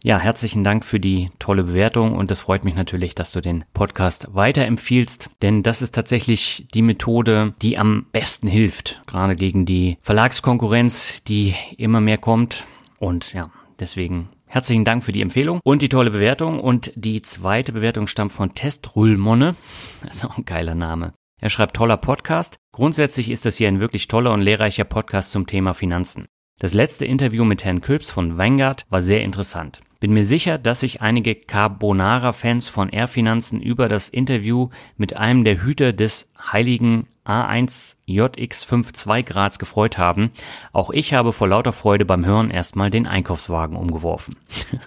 Ja, herzlichen Dank für die tolle Bewertung und es freut mich natürlich, dass du den Podcast weiterempfiehlst, denn das ist tatsächlich die Methode, die am besten hilft, gerade gegen die Verlagskonkurrenz, die immer mehr kommt. Und ja, deswegen herzlichen Dank für die Empfehlung und die tolle Bewertung. Und die zweite Bewertung stammt von Testrulmonne. Das ist auch ein geiler Name. Er schreibt toller Podcast. Grundsätzlich ist das hier ein wirklich toller und lehrreicher Podcast zum Thema Finanzen. Das letzte Interview mit Herrn Külps von Vanguard war sehr interessant. Bin mir sicher, dass sich einige Carbonara-Fans von R-Finanzen über das Interview mit einem der Hüter des heiligen A1JX52 Grads gefreut haben. Auch ich habe vor lauter Freude beim Hören erstmal den Einkaufswagen umgeworfen.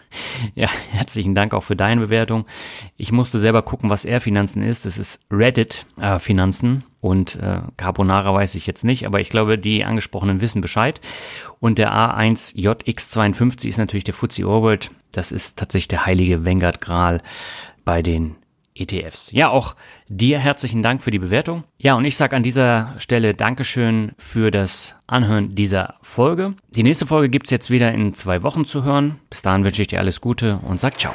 ja, herzlichen Dank auch für deine Bewertung. Ich musste selber gucken, was R-Finanzen ist. Es ist Reddit äh, und äh, Carbonara weiß ich jetzt nicht, aber ich glaube, die angesprochenen wissen Bescheid. Und der A1JX52 ist natürlich der FTSE Orbit. Das ist tatsächlich der heilige Vanguard Gral bei den ETFs. Ja, auch dir herzlichen Dank für die Bewertung. Ja, und ich sage an dieser Stelle Dankeschön für das Anhören dieser Folge. Die nächste Folge gibt's jetzt wieder in zwei Wochen zu hören. Bis dahin wünsche ich dir alles Gute und sag ciao.